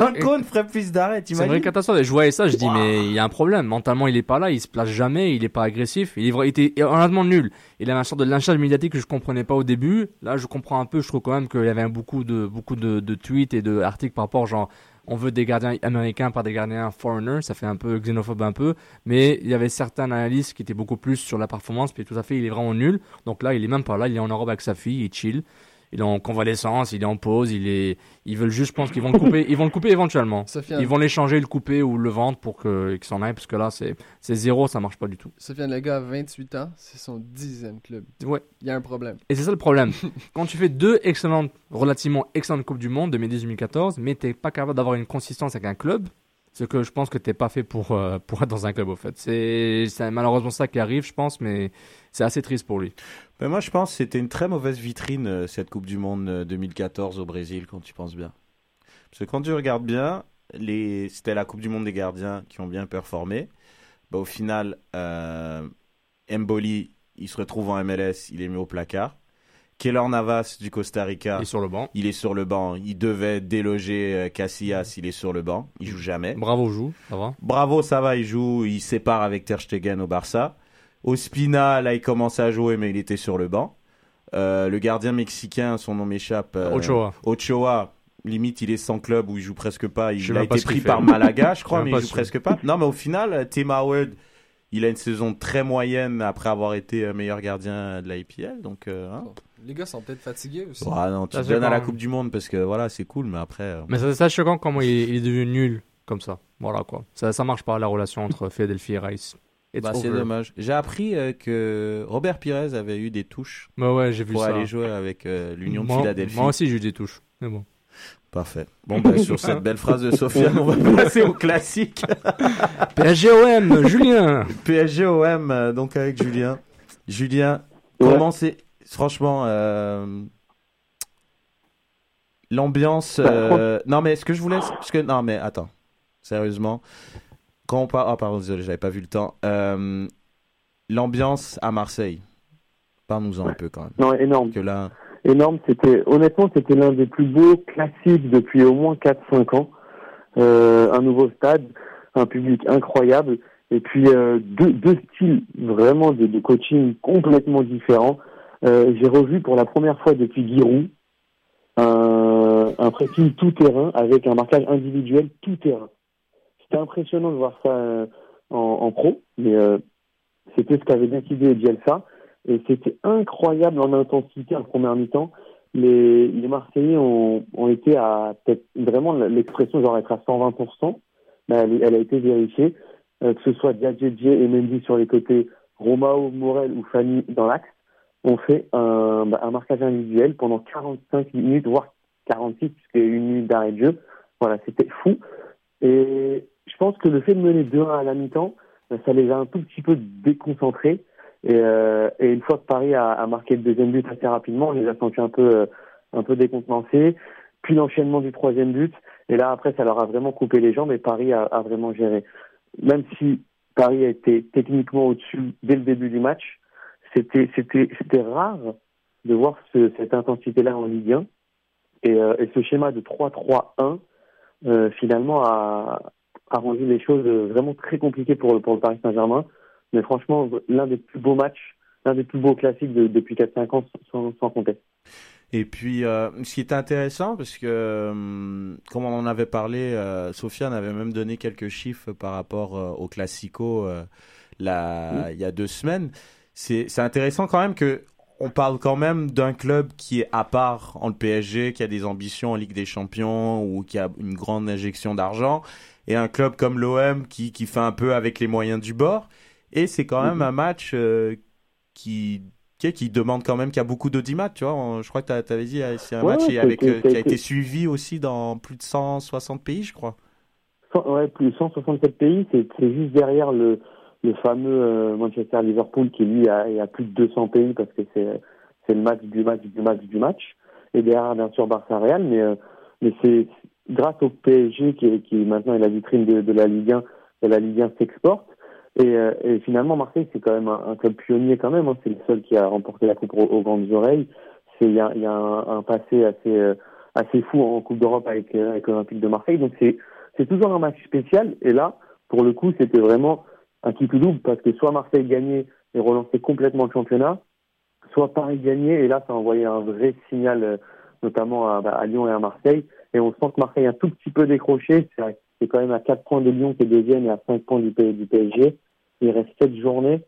Speaker 4: un cône ferait plus d'arrêt,
Speaker 7: C'est une vraie catastrophe. Et je voyais ça, je dis, mais il y a un problème. Mentalement, il est pas là, il se place jamais, il est pas agressif. Il, est vra- il était honnêtement nul. Il avait un sorte de lynchage médiatique que je comprenais pas au début. Là, je comprends un peu. Je trouve quand même qu'il y avait beaucoup de, beaucoup de, de tweets et de articles par rapport, genre, on veut des gardiens américains par des gardiens foreigners. Ça fait un peu xénophobe un peu. Mais il y avait certains analystes qui étaient beaucoup plus sur la performance. Puis tout à fait, il est vraiment nul. Donc là, il est même pas là. Il est en Europe avec sa fille, il chill. Il est en convalescence, il est en pause, il est, ils veulent juste, je pense qu'ils vont le couper, ils vont le couper éventuellement. Ils vont l'échanger, le couper ou le vendre pour que, qu'il s'en aille, parce que là, c'est, c'est zéro, ça marche pas du tout.
Speaker 5: Sofiane, le gars a 28 ans, c'est son dixième club.
Speaker 7: Ouais.
Speaker 5: Il y a un problème.
Speaker 7: Et c'est ça le problème. Quand tu fais deux excellentes, relativement excellentes Coupes du Monde, 2010-2014, mais t'es pas capable d'avoir une consistance avec un club, ce que je pense que t'es pas fait pour, euh, pour être dans un club, au fait. C'est, c'est malheureusement ça qui arrive, je pense, mais c'est assez triste pour lui.
Speaker 4: Mais moi, je pense que c'était une très mauvaise vitrine, euh, cette Coupe du Monde euh, 2014 au Brésil, quand tu penses bien. Parce que quand tu regardes bien, c'était la Coupe du Monde des gardiens qui ont bien performé. Bah, au final, euh, Mboli, il se retrouve en MLS, il est mis au placard. Keller Navas du Costa Rica.
Speaker 7: Il est sur le banc.
Speaker 4: Il est sur le banc. Il devait déloger euh, Casillas, il est sur le banc. Il joue jamais.
Speaker 7: Bravo, joue, ça va?
Speaker 4: Bravo, ça va, il joue, il sépare avec Ter Stegen au Barça. Ospina, là, il commençait à jouer, mais il était sur le banc. Euh, le gardien mexicain, son nom m'échappe. euh,
Speaker 7: Ochoa.
Speaker 4: Ochoa, limite, il est sans club où il joue presque pas. Il a été pris par Malaga, je crois,
Speaker 7: Je
Speaker 4: mais il joue presque pas. Non, mais au final, Tim Howard, il a une saison très moyenne après avoir été meilleur gardien de la IPL. Donc, euh, hein.
Speaker 5: Les gars sont peut-être fatigués aussi.
Speaker 4: Ah non, tu
Speaker 7: Ça,
Speaker 4: te
Speaker 7: c'est
Speaker 4: donnes à la
Speaker 7: quand-
Speaker 4: Coupe du Monde parce que voilà, c'est cool, mais après. euh,
Speaker 7: Mais c'est ça choquant comment il est, il est devenu nul comme ça. Voilà quoi. Ça, ça marche pas la relation entre Philadelphie et Rice. It's
Speaker 4: bah, c'est
Speaker 7: over.
Speaker 4: dommage. J'ai appris euh, que Robert Pires avait eu des touches
Speaker 7: Bah ouais, j'ai vu
Speaker 4: pour
Speaker 7: ça.
Speaker 4: aller jouer avec euh, l'Union de
Speaker 7: Moi-
Speaker 4: Philadelphie.
Speaker 7: Moi aussi j'ai eu des touches. Mais bon.
Speaker 4: Parfait. Bon, bah, sur cette belle phrase de Sofiane, on va passer au classique.
Speaker 7: PSGOM, Julien.
Speaker 4: PSGOM, euh, donc avec Julien. Julien,
Speaker 6: Ouais.
Speaker 4: comment c'est Franchement, euh, l'ambiance. euh, Non, mais est-ce que je vous laisse Parce que non, mais attends. Sérieusement, quand on parle, ah pardon, désolé, j'avais pas vu le temps. Euh, L'ambiance à Marseille. Parle-nous-en un peu quand même.
Speaker 6: Non, énorme.
Speaker 4: Que là,
Speaker 6: énorme. C'était honnêtement, c'était l'un des plus beaux classiques depuis au moins 4-5 ans. Un nouveau stade, un public incroyable, et puis euh, deux, deux styles vraiment de, de coaching complètement différents. Euh, J'ai revu pour la première fois depuis Giroud un, un pressing tout terrain avec un marquage individuel tout terrain. C'était impressionnant de voir ça euh, en, en pro, mais euh, c'était ce qu'avait décidé Bielsa. Et c'était incroyable en intensité en première mi-temps. Les, les Marseillais ont, ont été à peut-être vraiment l'expression genre être à 120%. Mais elle, elle a été vérifiée. Euh, que ce soit Diadjedje et Mendy sur les côtés, Romao, Morel ou Fanny dans l'axe, ont fait un, bah, un marquage individuel pendant 45 minutes, voire 46, puisqu'il y a une minute d'arrêt de jeu. Voilà, c'était fou. Et je pense que le fait de mener 2-1 à la mi-temps, bah, ça les a un tout petit peu déconcentrés. Et, euh, une fois que Paris a, marqué le deuxième but assez rapidement, on les a sentis un peu, euh, un peu décontenancés. Puis l'enchaînement du troisième but. Et là, après, ça leur a vraiment coupé les jambes et Paris a vraiment géré. Même si Paris a été techniquement au-dessus dès le début du match, c'était, c'était, c'était rare de voir ce, cette intensité-là en Ligue 1. Et, euh, et ce schéma de 3-3-1, euh, finalement, a, a rendu les choses vraiment très compliquées pour, pour le Paris Saint-Germain. Mais franchement, l'un des plus beaux matchs, l'un des plus beaux classiques de- depuis 4-5 ans, sans, sans conteste.
Speaker 4: Et puis, euh, ce qui était intéressant, parce que, euh, comme on en avait parlé, euh, Sofiane avait même donné quelques chiffres par rapport au Classico là, il y a deux semaines. C'est c'est intéressant quand même que on parle quand même d'un club qui est à part en le PSG, qui a des ambitions en Ligue des Champions ou qui a une grande injection d'argent, et un club comme l'OM qui, qui fait un peu avec les moyens du bord. Et c'est quand même un match euh, qui, qui, qui demande quand même qu'il y a beaucoup d'audimat, tu vois. On- Je crois que tu avais dit, euh, c'est un
Speaker 6: Ouais,
Speaker 4: match avec,
Speaker 6: c'est-
Speaker 4: euh, qui a été suivi aussi dans plus de 160 pays, je crois.
Speaker 6: Ouais, plus de 167 pays, c'est c'est juste derrière le, le fameux euh, Manchester-Liverpool qui lui a, à plus de 200 pays parce que c'est c'est le match du match du match du match. Et derrière, bien sûr, Barça-Real, mais, euh, mais c'est grâce au PSG qui, qui maintenant est la vitrine de, la Ligue 1, et la Ligue 1 s'exporte. Et, euh, et finalement, Marseille, c'est quand même un, club pionnier quand même. hein. C'est le seul qui a remporté la Coupe aux, grandes oreilles. C'est il y a, y a un, passé assez assez fou en Coupe d'Europe avec avec l'Olympique de Marseille. Donc c'est c'est toujours un match spécial. Et là, pour le coup, c'était vraiment un qui tout double parce que soit Marseille gagnait et relançait complètement le championnat, soit Paris gagnait et là, ça envoyait un vrai signal, euh, notamment à, bah, à Lyon et à Marseille. Et on sent que Marseille a un tout petit peu décroché. C'est quand même à 4 points de Lyon qui est deuxième et à 5 points du, PSG. Il reste 7 journées.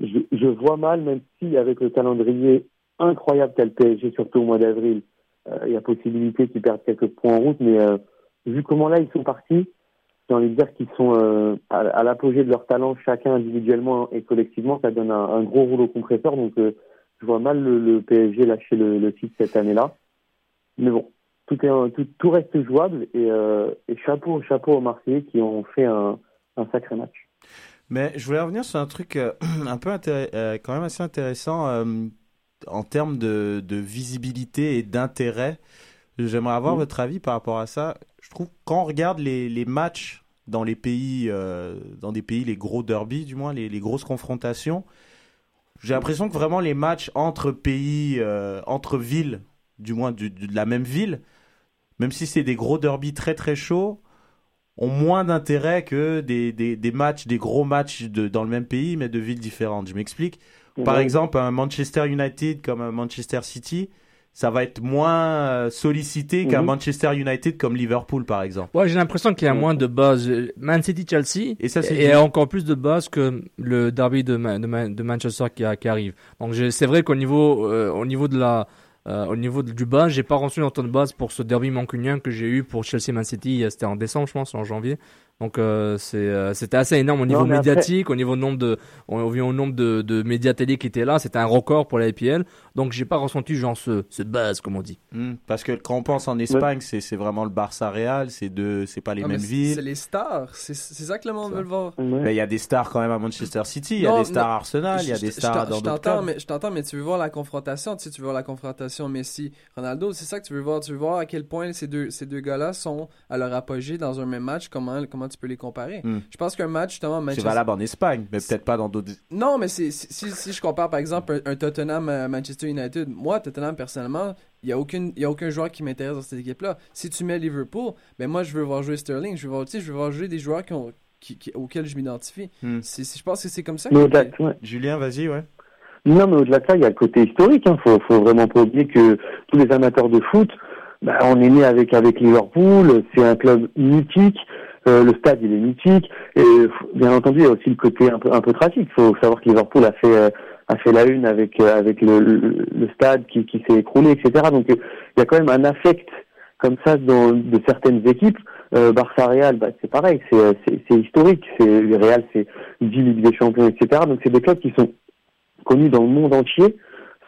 Speaker 6: Je, je vois mal, même si avec le calendrier incroyable qu'a le PSG, surtout au mois d'avril, euh, il y a possibilité qu'ils perdent quelques points en route, mais euh, vu comment là ils sont partis, j'ai envie de dire qu'ils sont euh, à, à l'apogée de leur talent, chacun individuellement et collectivement, ça donne un, un gros rouleau compresseur. Donc euh, je vois mal le, le PSG lâcher le, le titre cette année-là. Mais bon, tout, est, tout, tout reste jouable et, euh, et chapeau, chapeau aux Marseillais qui ont fait un, un sacré match.
Speaker 4: Mais je voulais revenir sur un truc euh, un peu quand même assez intéressant en termes de, de visibilité et d'intérêt. J'aimerais avoir
Speaker 6: Mm.
Speaker 4: votre avis par rapport à ça. Je trouve quand on regarde les, les matchs dans les pays, euh, dans des pays, les gros derbies du moins, les, les grosses confrontations, j'ai l'impression que vraiment les matchs entre pays, euh, entre villes, du moins du- du- de la même ville, même si c'est des gros derbies très très chauds, ont moins d'intérêt que des, des, des matchs, des gros matchs de, dans le même pays, mais de villes différentes. Je m'explique. Par exemple, un Manchester United comme un Manchester City, ça va être moins euh, sollicité qu'un
Speaker 7: Mhm.
Speaker 4: Manchester United comme Liverpool, par exemple.
Speaker 7: Ouais, j'ai l'impression qu'il y a moins de buzz. Man City Chelsea
Speaker 4: Et ça, c'est
Speaker 7: et encore plus de buzz que le derby de, Ma- de, Ma- de Manchester qui, a- qui arrive. Donc c'est vrai qu'au niveau euh, au niveau de la euh, au niveau de- du buzz, j'ai pas reçu autant de buzz pour ce derby mancunien que j'ai eu pour Chelsea Man City. euh, C'était en décembre, je pense, en janvier. Donc euh, euh, c'était assez énorme au niveau
Speaker 6: après-
Speaker 7: médiatique, au niveau nombre de au, au nombre de, de médias télé qui étaient là. C'était un record pour la IPL. Donc j'ai pas ressenti genre ce ce buzz comme on dit.
Speaker 4: Hmm, Parce que quand on pense en Espagne, c'est c'est vraiment le Barça Real, c'est deux, c'est pas les
Speaker 5: Ah,
Speaker 4: mêmes villes.
Speaker 5: C'est les stars. C'est c'est ça que le monde veut le voir.
Speaker 4: Mais il y a des stars quand même à Manchester City, il y a des stars
Speaker 5: non,
Speaker 4: à Arsenal, il y a
Speaker 5: je-
Speaker 4: des
Speaker 5: je- je
Speaker 4: stars
Speaker 5: t'en-
Speaker 4: dans
Speaker 5: je
Speaker 4: d'autres
Speaker 5: t'entends,
Speaker 4: clubs.
Speaker 5: mais je t'entends, mais tu veux voir la confrontation, tu sais, tu veux voir la confrontation Messi, Ronaldo, c'est ça que tu veux voir. Tu veux voir à quel point ces deux, ces deux gars-là sont à leur apogée dans un même match. Comment, comment tu peux les comparer
Speaker 4: Hmm.
Speaker 5: Je pense qu'un match justement
Speaker 4: C'est
Speaker 5: Manchester.
Speaker 4: valable en Espagne, mais peut-être pas dans d'autres.
Speaker 5: Non, mais c'est, si, si- si je compare par exemple un, un Tottenham euh, Manchester United, moi Tottenham personnellement, il y a aucune il y a aucun joueur qui m'intéresse dans cette équipe-là. Si tu mets Liverpool, ben moi je veux voir jouer Sterling, je veux voir tu sais, je veux voir jouer des joueurs qui ont qui, qui- auxquels je m'identifie.
Speaker 4: Hmm.
Speaker 5: C'est, c'est- je pense que c'est comme ça. Que-
Speaker 6: ouais.
Speaker 4: Julien, vas-y, ouais.
Speaker 6: Non, mais au-delà de ça, il y a le côté historique. Il hein. faut, faut vraiment pas oublier que tous les amateurs de foot, bah, on est né avec avec Liverpool. C'est un club mythique. Euh, le stade, il est mythique. Et bien entendu, il y a aussi le côté un peu un peu tragique. Il faut savoir que Liverpool a fait euh, a fait la une avec euh, avec le, le, stade qui, qui s'est écroulé, etc. Donc il y a quand même un affect comme ça dans de certaines équipes. Barça Real, bah, c'est pareil, c'est historique. Le Real, c'est 10 Ligue des Champions, etc. Donc c'est des clubs qui sont connus dans le monde entier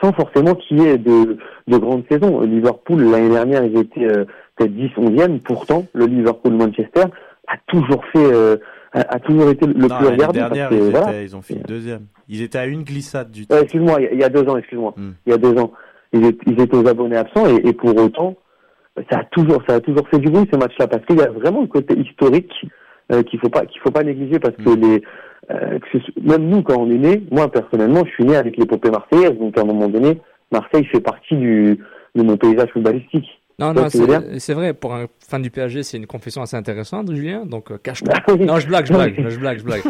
Speaker 6: sans forcément qu'il y ait de, de grandes saisons. Liverpool, l'année dernière, ils étaient peut-être 10, 11e. Pourtant, le Liverpool-Manchester a toujours fait, euh, a, a toujours été le
Speaker 4: Non,
Speaker 6: plus regardé.
Speaker 4: dernière,
Speaker 6: parce que,
Speaker 4: ils,
Speaker 6: voilà.
Speaker 4: étaient- ils ont fini deuxième. Ils étaient à une glissade du
Speaker 6: Euh, excuse-moi, il y a- il y, a deux ans, excuse-moi.
Speaker 4: Hmm.
Speaker 6: Il y a deux ans. Ils étaient, ils étaient aux abonnés absents et, et pour autant, ça a toujours, ça a toujours fait du bruit ce match-là parce qu'il y a vraiment le côté historique euh, qu'il faut pas, qu'il faut pas négliger parce que
Speaker 4: Hmm.
Speaker 6: les, euh, que même nous quand on est né, moi personnellement, je suis né avec l'épopée marseillaise, donc à un moment donné, Marseille fait partie du de mon paysage footballistique.
Speaker 7: Non, non, c'est c'est vrai, pour un fan du PSG, c'est une confession assez intéressante, Julien, donc euh, cache-toi. non, je blague, je blague, je blague, je blague.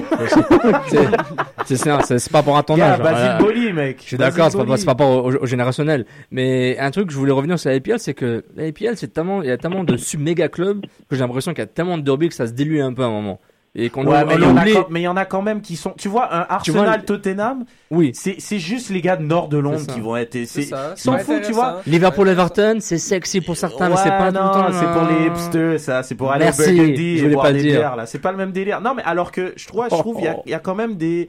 Speaker 7: C'est- pas pour un ton
Speaker 4: Gars,
Speaker 7: âge.
Speaker 4: Basile
Speaker 7: voilà.
Speaker 4: Boli, mec.
Speaker 7: Je suis d'accord, c'est pas, pas rapport au, au générationnel. Mais un truc, je voulais revenir sur la IPL, c'est que la IPL, c'est tellement, il y a tellement de sub-méga clubs que j'ai l'impression qu'il y a tellement de derby que ça se dilue un peu à un moment. Et qu'on
Speaker 4: Ouais, mais il y en a
Speaker 7: oublie-
Speaker 4: quand- mais il y en a quand même qui sont. Tu vois, un
Speaker 7: vois,
Speaker 4: Arsenal
Speaker 7: le-
Speaker 4: Tottenham,
Speaker 7: oui.
Speaker 4: c'est c'est juste les gars de nord de Londres qui vont être. c'est-
Speaker 5: C'est ça,
Speaker 4: Ils
Speaker 5: c'est
Speaker 4: s'en
Speaker 5: pas
Speaker 4: foutent, tu vois.
Speaker 7: Liverpool Everton, c'est sexy pour certains, mais c'est
Speaker 4: Ouais,
Speaker 7: pas tout
Speaker 4: non,
Speaker 7: le temps.
Speaker 4: c'est pour les
Speaker 7: non.
Speaker 4: hipsters, ça. C'est pour aller
Speaker 7: Merci,
Speaker 4: au Burgundy
Speaker 7: je
Speaker 4: et
Speaker 7: voulais
Speaker 4: boire
Speaker 7: pas
Speaker 4: des bières, là. C'est pas le même délire. Non, mais alors que je trouve, je trouve, il y a, il y a quand même des.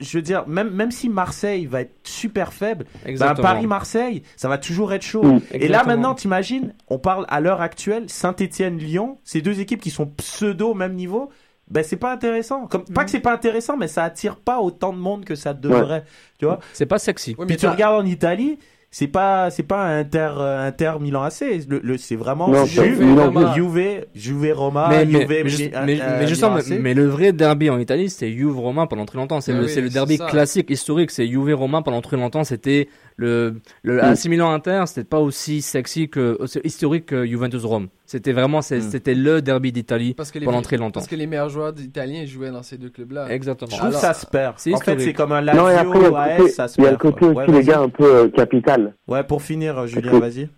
Speaker 4: je- veux dire, même, même si Marseille va être super faible, bah. Paris-Marseille, ça va toujours être chaud.
Speaker 6: Mm.
Speaker 4: Et là maintenant, t'imagines, on parle à l'heure actuelle, Saint-Etienne-Lyon, ces deux équipes qui sont pseudo au même niveau, ben c'est pas intéressant. Comme, pas que c'est pas intéressant, mais ça attire pas autant de monde que ça devrait. Tu vois
Speaker 7: C'est pas sexy.
Speaker 5: Mais
Speaker 4: Puis tu regardes en Italie, c'est pas c'est pas un Inter euh, Inter Milan AC, le, le- c'est vraiment
Speaker 6: Non,
Speaker 4: Juve,
Speaker 5: Juve, Roma.
Speaker 4: Juve, Juve Roma,
Speaker 7: mais, mais,
Speaker 4: Juve,
Speaker 7: mais, mais-
Speaker 4: euh,
Speaker 7: mais justement,
Speaker 4: Milan AC.
Speaker 7: mais, mais le vrai derby en Italie, c'était Juve Romain pendant très longtemps. C'est
Speaker 5: Ah
Speaker 7: le,
Speaker 5: oui,
Speaker 7: c'est le
Speaker 5: c'est
Speaker 7: derby classique, historique. C'est Juve Romain pendant très longtemps. C'était le, le AC Milan Inter. C'était pas aussi sexy que, aussi historique que Juventus Rome. C'était vraiment,
Speaker 4: Mm.
Speaker 7: c'était le derby d'Italie
Speaker 5: Parce que les,
Speaker 7: pendant très longtemps.
Speaker 5: parce que les meilleurs joueurs italiens jouaient dans ces deux clubs-là.
Speaker 7: Exactement.
Speaker 4: je trouve
Speaker 5: Alors,
Speaker 4: ça se perd.
Speaker 7: c'est
Speaker 4: En fait,
Speaker 7: historique.
Speaker 4: c'est comme un
Speaker 6: Non, et
Speaker 4: Lazio
Speaker 6: après, il y a le côté,
Speaker 4: ça se
Speaker 6: il y a le
Speaker 4: perd.
Speaker 6: côté
Speaker 4: quoi.
Speaker 6: aussi,
Speaker 4: Ouais,
Speaker 6: les gars, un peu euh, capital.
Speaker 4: Ouais, pour finir, euh, Julien, vas-y.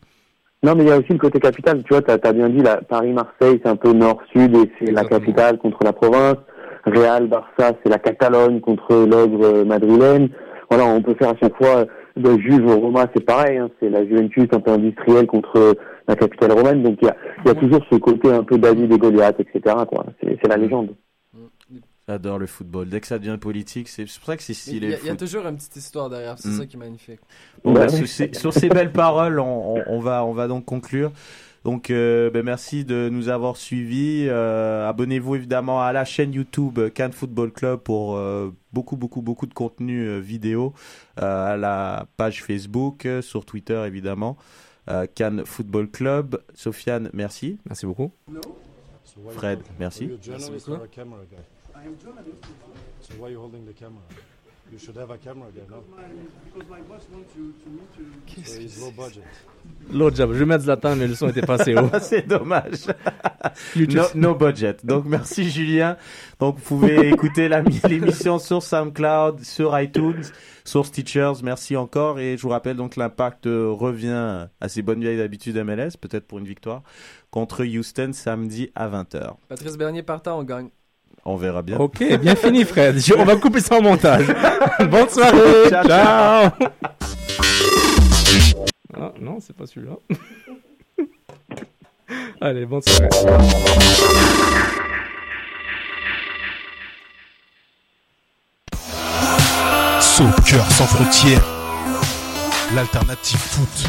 Speaker 6: Non, mais il y a aussi le côté capital. Tu vois, t'as as bien dit, la Paris-Marseille, c'est un peu nord-sud et c'est la capitale contre la province. Real, Barça, c'est la Catalogne contre l'ogre madrilène. Voilà, on peut faire à chaque fois euh, de Juve au Roma, c'est pareil. Hein, c'est la Juventus un peu industrielle contre la capitale romaine. Donc il y a, il y a toujours ce côté un peu David et Goliath, etc. Quoi. C'est c'est la légende.
Speaker 4: J'adore le football. Dès que ça devient politique, c'est c'est pour ça que c'est
Speaker 5: Il
Speaker 4: stylé.
Speaker 5: y, a-
Speaker 4: le
Speaker 5: il y a toujours une petite histoire derrière, c'est
Speaker 4: Mm.
Speaker 5: ça qui est magnifique.
Speaker 4: Bon, bah, sur, ces, sur ces belles paroles, on, on- on va, on va donc conclure. Donc, euh, ben, merci de nous avoir suivis. Euh, Abonnez-vous évidemment à la chaîne YouTube Cannes Football Club pour euh, beaucoup, beaucoup, beaucoup de contenu euh, vidéo. Euh, à la page Facebook, euh, sur Twitter évidemment. Euh, Cannes Football Club. Sofiane, merci.
Speaker 7: Merci beaucoup.
Speaker 4: Fred, merci.
Speaker 5: Merci beaucoup.
Speaker 11: You? You should have a camera no? So it's low budget.
Speaker 7: L'autre job. Je vais mettre Zlatan, mais le son était pas assez haut.
Speaker 4: C'est dommage. No, no budget. Donc merci Julien. Donc vous pouvez écouter l'émission sur SoundCloud, sur iTunes, sur Stitchers. Merci encore et je vous rappelle donc l'impact revient à ses bonnes vieilles habitudes MLS, peut-être pour une victoire contre Houston samedi à 20h.
Speaker 5: Patrice Bernier partant, on gagne.
Speaker 4: On verra bien.
Speaker 7: Ok, bien fini, Fred. Je- on va couper ça en montage. Bonne soirée.
Speaker 4: Ciao,
Speaker 7: Ciao. Ah, non, c'est pas celui-là. Allez, bonne soirée.
Speaker 8: Soccer sans frontières, l'alternative foot.